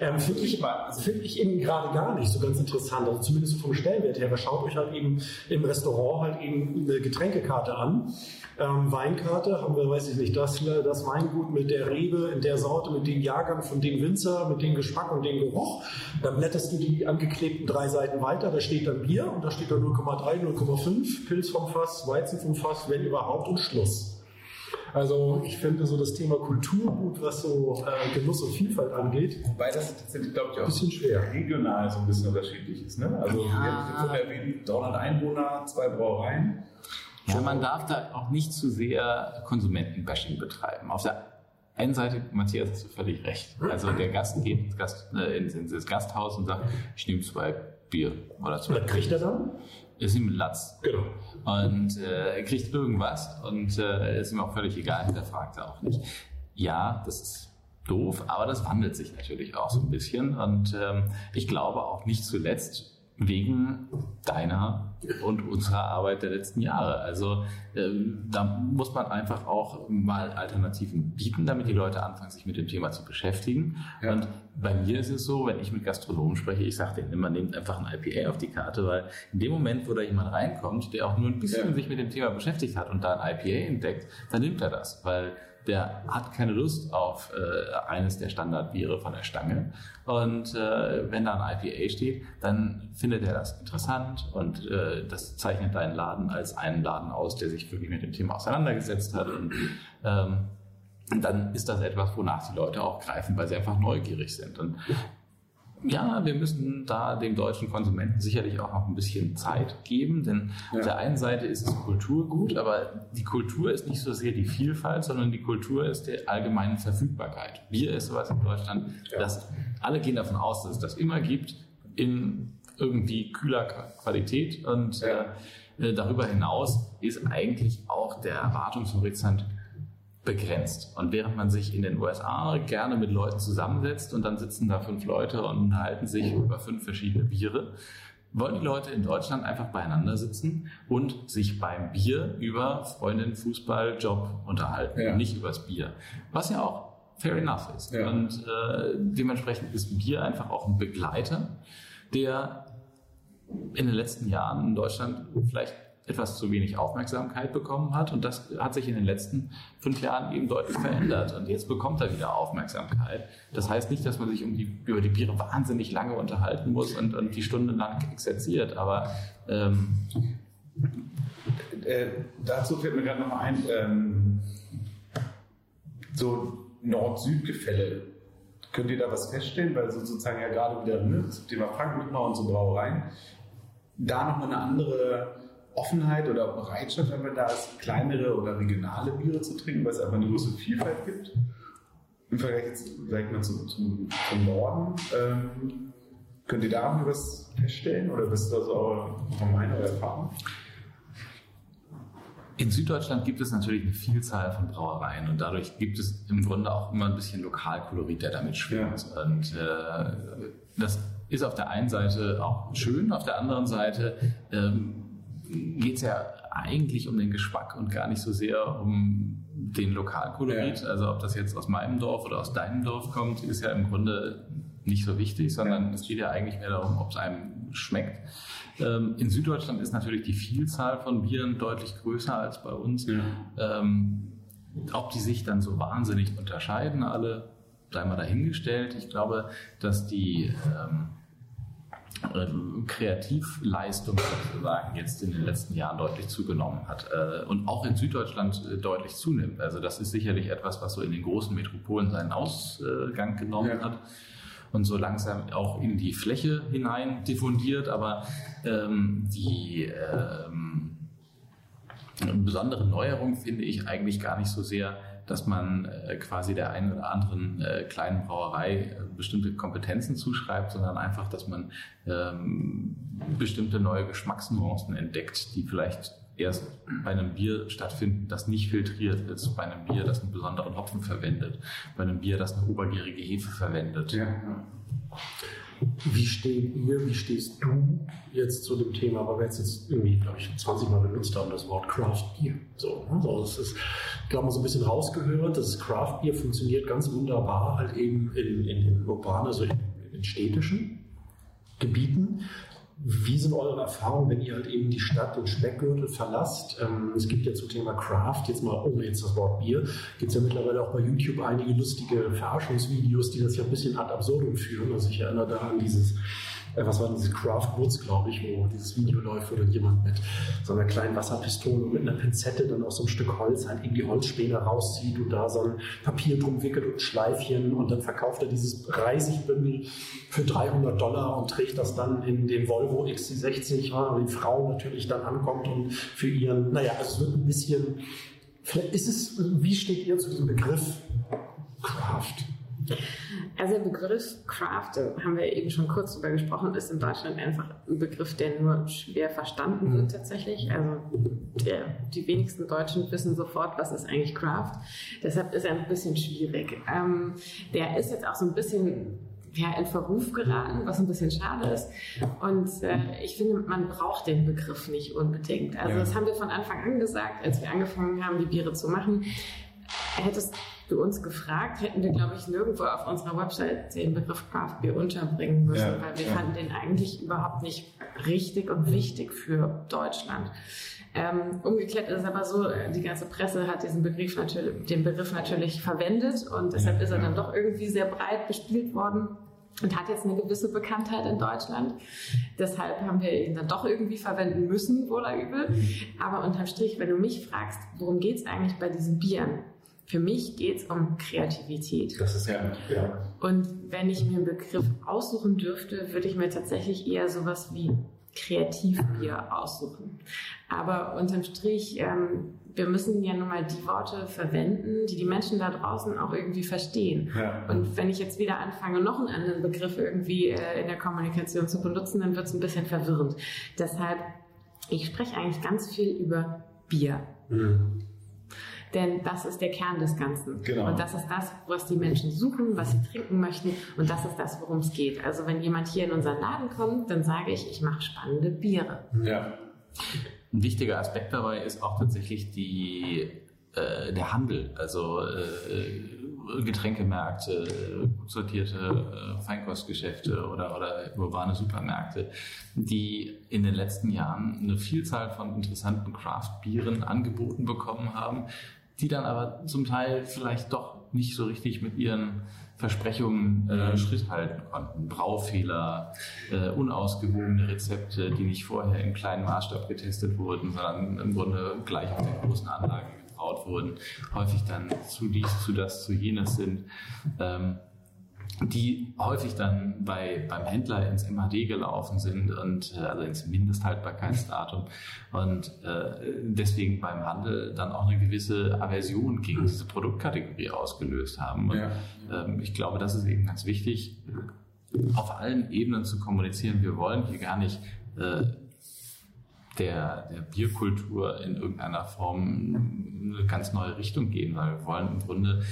ähm, Finde ich, find ich eben gerade gar nicht so ganz interessant. Also zumindest vom Stellenwert her. Schaut euch halt eben im Restaurant halt eben eine Getränkekarte an ähm, Weinkarte haben wir, weiß ich nicht, das, das Weingut mit der Rebe, in der Sorte, mit dem Jahrgang, von dem Winzer, mit dem Geschmack und dem Geruch. Dann blätterst du die angeklebten drei Seiten weiter, da steht dann Bier und da steht dann 0,3, 0,5, Pilz vom Fass, Weizen vom Fass, wenn überhaupt und Schluss. Also ich finde so das Thema Kulturgut, was so äh, Genuss und Vielfalt angeht, wobei das tatsächlich, glaube ich, auch ein bisschen schwer. regional so ein bisschen unterschiedlich ist. Ne? Also ja. wir haben 300 Einwohner, zwei Brauereien. Ja, man darf da auch nicht zu sehr Konsumentenbashing betreiben. Auf der einen Seite, Matthias, hast du völlig recht. Also der Gast geht ins, Gast, äh, ins, ins Gasthaus und sagt, ich nehme zwei Bier oder zwei. Was kriegt er dann? Ist ihm Latz. Genau. Und äh, er kriegt irgendwas und äh, ist ihm auch völlig egal, hinterfragt er auch nicht. Ja, das ist doof, aber das wandelt sich natürlich auch so ein bisschen. Und ähm, ich glaube auch nicht zuletzt, wegen deiner und unserer Arbeit der letzten Jahre. Also ähm, da muss man einfach auch mal Alternativen bieten, damit die Leute anfangen, sich mit dem Thema zu beschäftigen. Ja. Und bei mir ist es so, wenn ich mit Gastronomen spreche, ich sage denen immer, nehmt einfach ein IPA auf die Karte, weil in dem Moment, wo da jemand reinkommt, der auch nur ein bisschen ja. sich mit dem Thema beschäftigt hat und da ein IPA entdeckt, dann nimmt er das, weil der hat keine Lust auf äh, eines der Standardbiere von der Stange. Und äh, wenn da ein IPA steht, dann findet er das interessant und äh, das zeichnet deinen Laden als einen Laden aus, der sich wirklich mit dem Thema auseinandergesetzt hat. Und ähm, dann ist das etwas, wonach die Leute auch greifen, weil sie einfach neugierig sind. Und ja, wir müssen da dem deutschen Konsumenten sicherlich auch noch ein bisschen Zeit geben, denn ja. auf der einen Seite ist es Kulturgut, aber die Kultur ist nicht so sehr die Vielfalt, sondern die Kultur ist die allgemeine Verfügbarkeit. Bier ist sowas in Deutschland, ja. dass alle gehen davon aus, dass es das immer gibt in irgendwie kühler Qualität und ja. äh, darüber hinaus ist eigentlich auch der Erwartungshorizont begrenzt. Und während man sich in den USA gerne mit Leuten zusammensetzt und dann sitzen da fünf Leute und unterhalten sich über fünf verschiedene Biere, wollen die Leute in Deutschland einfach beieinander sitzen und sich beim Bier über Freundin, Fußball, Job unterhalten, ja. nicht übers Bier. Was ja auch fair enough ist. Ja. Und äh, dementsprechend ist Bier einfach auch ein Begleiter, der in den letzten Jahren in Deutschland vielleicht etwas zu wenig Aufmerksamkeit bekommen hat. Und das hat sich in den letzten fünf Jahren eben deutlich verändert. Und jetzt bekommt er wieder Aufmerksamkeit. Das heißt nicht, dass man sich um die, über die Biere wahnsinnig lange unterhalten muss und, und die Stunde lang exerziert. Aber ähm, äh, dazu fällt mir gerade noch ein, ähm, so Nord-Süd-Gefälle. Könnt ihr da was feststellen? Weil so sozusagen ja gerade wieder ne, zum Thema Frankfurt und so Brauereien, da nochmal eine andere Offenheit oder Bereitschaft, wenn man da ist, kleinere oder regionale Biere zu trinken, weil es einfach eine große Vielfalt gibt. Im Vergleich jetzt vielleicht mal zum, zum, zum Norden. Ähm, könnt ihr da was feststellen oder was ist das eure, eure Meinung oder Erfahrung? In Süddeutschland gibt es natürlich eine Vielzahl von Brauereien und dadurch gibt es im Grunde auch immer ein bisschen Lokalkolorit, der damit schwingt. Ja. Und äh, das ist auf der einen Seite auch schön, auf der anderen Seite ähm, geht es ja eigentlich um den Geschmack und gar nicht so sehr um den Lokalkolorit. Ja. Also ob das jetzt aus meinem Dorf oder aus deinem Dorf kommt, ist ja im Grunde nicht so wichtig, sondern ja. es geht ja eigentlich mehr darum, ob es einem schmeckt. Ähm, in Süddeutschland ist natürlich die Vielzahl von Bieren deutlich größer als bei uns. Ja. Ähm, ob die sich dann so wahnsinnig unterscheiden, alle, sei mal dahingestellt. Ich glaube, dass die ähm, ähm, Kreativleistung sozusagen jetzt in den letzten Jahren deutlich zugenommen hat äh, und auch in Süddeutschland äh, deutlich zunimmt. Also das ist sicherlich etwas, was so in den großen Metropolen seinen Ausgang genommen ja. hat und so langsam auch in die Fläche hinein diffundiert, aber ähm, die ähm, besondere Neuerung finde ich eigentlich gar nicht so sehr dass man äh, quasi der einen oder anderen äh, kleinen Brauerei äh, bestimmte Kompetenzen zuschreibt, sondern einfach, dass man ähm, bestimmte neue Geschmacksnuancen entdeckt, die vielleicht erst bei einem Bier stattfinden, das nicht filtriert ist, bei einem Bier, das einen besonderen Hopfen verwendet, bei einem Bier, das eine obergärige Hefe verwendet. Ja. Wie steht ihr, wie stehst du jetzt zu dem Thema, weil wir jetzt, jetzt irgendwie, glaube ich, 20 Mal benutzt haben, das Wort Craft Beer. So, also es ist, ich glaube, so ein bisschen rausgehört, das Craft Beer funktioniert ganz wunderbar halt eben in, in den urbanen, also in, in städtischen Gebieten. Wie sind eure Erfahrungen, wenn ihr halt eben die Stadt, den Speckgürtel verlasst? Ähm, es gibt ja zum Thema Craft, jetzt mal ohne jetzt das Wort Bier, gibt es ja mittlerweile auch bei YouTube einige lustige Verarschungsvideos, die das ja ein bisschen ad absurdum führen. Also ich erinnere da an dieses äh, was war diese Craft Woods, glaube ich, wo dieses Video läuft, wo dann jemand mit so einer kleinen Wasserpistole und mit einer Pinzette dann aus so einem Stück Holz halt irgendwie Holzspäne rauszieht und da so ein Papier drum wickelt und Schleifchen und dann verkauft er dieses Reisigbündel für 300 Dollar und trägt das dann in den Volvo XC60, wo die Frau natürlich dann ankommt und für ihren, naja, also es wird ein bisschen, ist es, wie steht ihr zu diesem Begriff Craft? Also der Begriff Craft, haben wir eben schon kurz drüber gesprochen, ist in Deutschland einfach ein Begriff, der nur schwer verstanden wird mhm. tatsächlich. Also der, die wenigsten Deutschen wissen sofort, was ist eigentlich Craft. Deshalb ist er ein bisschen schwierig. Ähm, der ist jetzt auch so ein bisschen ja, in Verruf geraten, was ein bisschen schade ist. Und äh, ich finde, man braucht den Begriff nicht unbedingt. Also ja. das haben wir von Anfang an gesagt, als wir angefangen haben, die Biere zu machen. Hättest du uns gefragt, hätten wir, glaube ich, nirgendwo auf unserer Website den Begriff Craft Beer unterbringen müssen, ja, weil wir ja. fanden den eigentlich überhaupt nicht richtig und wichtig für Deutschland. Ähm, umgekehrt ist es aber so, die ganze Presse hat diesen Begriff natürlich, den Begriff natürlich verwendet und deshalb ist er dann doch irgendwie sehr breit bespielt worden und hat jetzt eine gewisse Bekanntheit in Deutschland. Deshalb haben wir ihn dann doch irgendwie verwenden müssen, wohl oder übel. Mhm. Aber unterm Strich, wenn du mich fragst, worum geht es eigentlich bei diesen Bieren? Für mich geht es um Kreativität. Das ist ja, ja. Und wenn ich mir einen Begriff aussuchen dürfte, würde ich mir tatsächlich eher sowas wie Kreativbier aussuchen. Aber unterm Strich, ähm, wir müssen ja nun mal die Worte verwenden, die die Menschen da draußen auch irgendwie verstehen. Ja. Und wenn ich jetzt wieder anfange, noch einen anderen Begriff irgendwie äh, in der Kommunikation zu benutzen, dann wird es ein bisschen verwirrend. Deshalb, ich spreche eigentlich ganz viel über Bier. Mhm. Denn das ist der Kern des Ganzen. Genau. Und das ist das, was die Menschen suchen, was sie trinken möchten. Und das ist das, worum es geht. Also wenn jemand hier in unseren Laden kommt, dann sage ich, ich mache spannende Biere. Ja. Ein wichtiger Aspekt dabei ist auch tatsächlich die, äh, der Handel. Also äh, Getränkemärkte, gut sortierte äh, Feinkostgeschäfte oder, oder urbane Supermärkte, die in den letzten Jahren eine Vielzahl von interessanten Craft-Bieren angeboten bekommen haben, die dann aber zum Teil vielleicht doch nicht so richtig mit ihren Versprechungen äh, Schritt halten konnten. Braufehler, äh, unausgewogene Rezepte, die nicht vorher im kleinen Maßstab getestet wurden, sondern im Grunde gleich auf den großen Anlagen gebraut wurden, häufig dann zu dies, zu das, zu jenes sind. Ähm, die häufig dann bei, beim Händler ins MHD gelaufen sind und äh, also ins Mindesthaltbarkeitsdatum und äh, deswegen beim Handel dann auch eine gewisse Aversion gegen diese Produktkategorie ausgelöst haben. Und, ja. ähm, ich glaube, das ist eben ganz wichtig, auf allen Ebenen zu kommunizieren. Wir wollen hier gar nicht äh, der, der Bierkultur in irgendeiner Form eine ganz neue Richtung geben, weil wir wollen im Grunde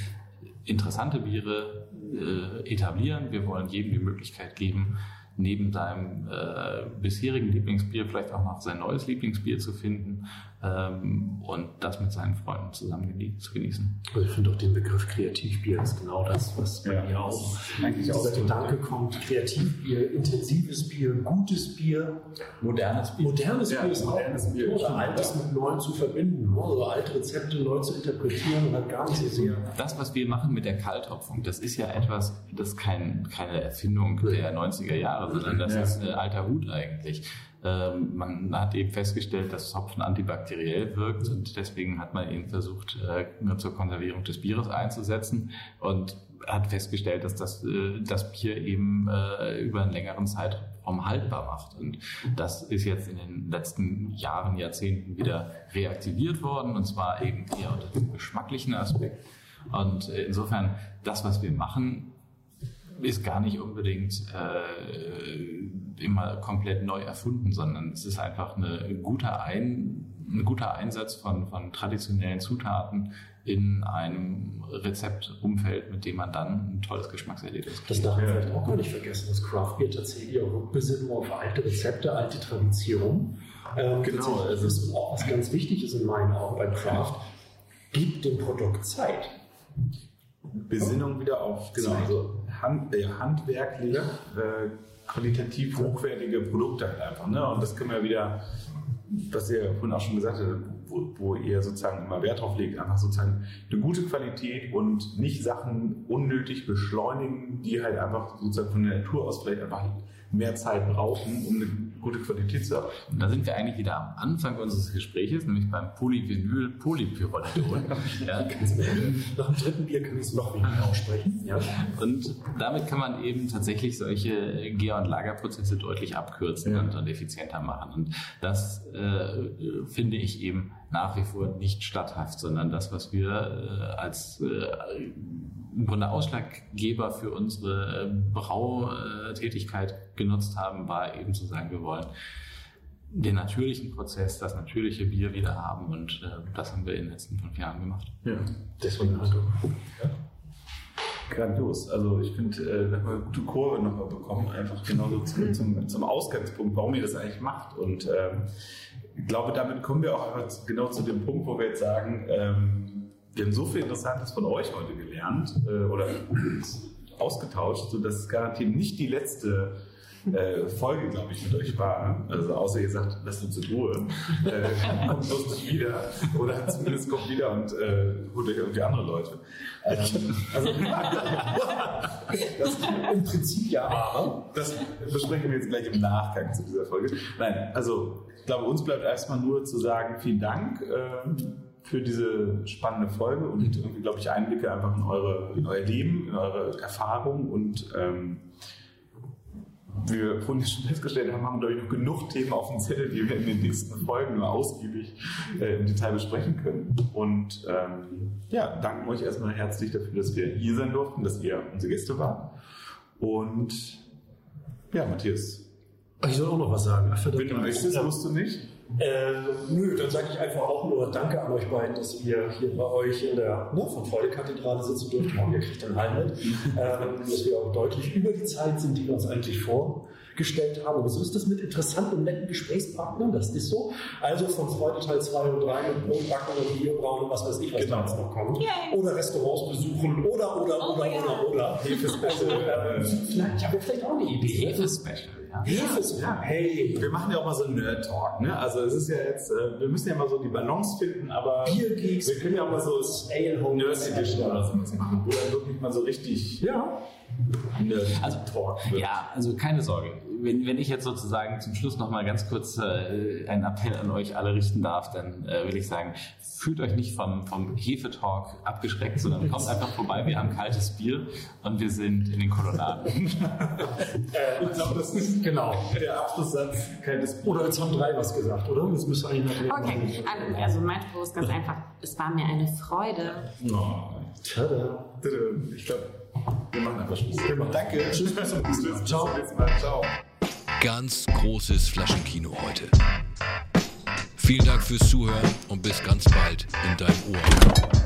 interessante Biere äh, etablieren. Wir wollen jedem die Möglichkeit geben, neben seinem äh, bisherigen Lieblingsbier vielleicht auch noch sein neues Lieblingsbier zu finden ähm, und das mit seinen Freunden zusammen genie zu genießen. Also ich finde auch den Begriff Kreativbier ist genau das, was bei ja, mir auch eigentlich aus der Gedanke kommt. Kreativbier, intensives Bier, gutes Bier. Modernes Bier. Modernes ja, Bier ist modernes auch Bier. Oder altes mit Neuem zu verbinden. Also alte Rezepte neu zu interpretieren und gar nicht so sehr. Das, was wir machen mit der Kalthopfung, das ist ja etwas, das ist kein, keine Erfindung der 90er Jahre, sondern das ja. ist ein alter Hut eigentlich. Ähm, man hat eben festgestellt, dass Hopfen antibakteriell wirkt und deswegen hat man ihn versucht, äh, nur zur Konservierung des Bieres einzusetzen und hat festgestellt, dass das, äh, das Bier eben äh, über einen längeren Zeitraum haltbar macht. Und das ist jetzt in den letzten Jahren, Jahrzehnten wieder reaktiviert worden und zwar eben eher unter dem geschmacklichen Aspekt. Und insofern, das, was wir machen, ist gar nicht unbedingt äh, immer komplett neu erfunden, sondern es ist einfach eine gute Ein, ein guter Einsatz von, von traditionellen Zutaten in einem Rezeptumfeld, mit dem man dann ein tolles Geschmackserlebnis kriegt. Das darf man vielleicht auch gar nicht vergessen, dass Craft Beer tatsächlich auch Rückbesinnung auf alte Rezepte, alte Traditionen. Ähm, genau. Also das ist auch was ganz Wichtiges in meinen Augen bei Craft. Gibt dem Produkt Zeit. Besinnung wieder auf genau, also hand, äh, handwerklich ja. äh, qualitativ hochwertige Produkte halt einfach. Ne? Und das können wir wieder, was ihr vorhin auch schon gesagt habt, wo, wo, ihr sozusagen immer Wert drauf legt, einfach sozusagen eine gute Qualität und nicht Sachen unnötig beschleunigen, die halt einfach sozusagen von der Natur aus vielleicht einfach mehr Zeit brauchen, um eine gute Qualität zu haben. Und da sind wir eigentlich wieder am Anfang unseres Gesprächs, nämlich beim Polyvinyl Polypyrrolidol. [laughs] ja. Nach dem dritten Bier kann ich es noch weniger aussprechen. Ja. Und damit kann man eben tatsächlich solche Gär- und Lagerprozesse deutlich abkürzen ja. und, und, effizienter machen. Und das äh, finde ich eben nach wie vor nicht statthaft, sondern das, was wir äh, als äh, im Grunde Ausschlaggeber für unsere äh, Brautätigkeit genutzt haben, war eben zu sagen, wir wollen den natürlichen Prozess, das natürliche Bier wieder haben und äh, das haben wir in den letzten fünf Jahren gemacht. Ja, deswegen also. Ja. Grandios. Also ich finde, äh, wir haben eine gute Kurve nochmal bekommen, einfach genauso zum, zum, zum, Ausgangspunkt, warum ihr das eigentlich macht. Und ähm, ich glaube, damit kommen wir auch einfach genau zu dem Punkt, wo wir jetzt sagen, ähm, wir haben so viel Interessantes von euch heute gelernt äh, oder ausgetauscht, sodass es garantiert nicht die letzte äh, Folge, glaube ich, mit euch war. Also außer ihr sagt, lasst uns in Ruhe. Äh, kommt bloß nicht wieder. Oder zumindest kommt wieder und äh, holt euch irgendwie andere Leute. Ähm, also, [laughs] das, Im Prinzip ja, aber das besprechen wir jetzt gleich im Nachgang zu dieser Folge. Nein, also ich glaube, uns bleibt erstmal nur zu sagen, vielen Dank. Ähm, für diese spannende Folge und irgendwie, glaube ich, Einblicke einfach in, eure, in euer Leben, in eure Erfahrung und ähm, wie wir vorhin schon festgestellt haben, haben wir, glaube ich, noch genug Themen auf dem Zettel, die wir in den nächsten Folgen nur ausgiebig äh, im Detail besprechen können. Und ähm, ja, danken euch erstmal herzlich dafür, dass wir hier sein durften, dass ihr unsere Gäste wart. Und ja, Matthias. Ich soll auch noch was sagen. Ach, Wenn du möchtest, musst du nicht. Äh, nö, dann sage ich einfach auch nur Danke an euch beiden, dass wir hier bei euch in der ne, von Freude-Kathedrale sitzen durften. Ihr kriegt den Heim mit. [laughs] Ähm, dass wir auch deutlich über die Zeit sind, die wir uns eigentlich vorgestellt haben. Aber so ist das mit interessanten und netten Gesprächspartnern. Das ist so. Also von Freude Teil 2 und 3 mit Brotbacken und Bierbrauen und was weiß ich, was genau. da jetzt noch kommt. Yay. Oder Restaurants besuchen oder, oder, oh, oder, ja. oder, oder. Hefe-Special. [laughs] äh, vielleicht, ich habe vielleicht auch eine Idee. Hefe-Special. Ja. Hey, wir machen ja auch mal so einen Nerd-Talk. Ne? Also es ist ja jetzt, äh, wir müssen ja mal so die Balance finden, aber Biergeeks, wir können ja auch mal so Nerd Edition oder sowas machen, wo dann wirklich mal so richtig ja. Also, ja, also keine Sorge. Wenn, wenn ich jetzt sozusagen zum Schluss noch mal ganz kurz äh, einen Appell an euch alle richten darf, dann äh, will ich sagen, fühlt euch nicht vom, vom Hefetalk abgeschreckt, sondern [laughs] kommt einfach vorbei. Wir haben kaltes Bier und wir sind in den Kolonnaden. [laughs] äh, ich glaube, das ist genau der Abschlusssatz. Kaltes Bier. Oder jetzt haben drei was gesagt, oder? Das müsste eigentlich noch Okay, also mein Spruch ist ganz einfach. Es war mir eine Freude. Oh. Tada. Ich glaube, wir machen einfach Schluss. Danke. [laughs] Tschüss. Bis zum nächsten Mal. Ciao. Ciao. Ganz großes Flaschenkino heute. Vielen Dank fürs Zuhören und bis ganz bald in deinem Ohr.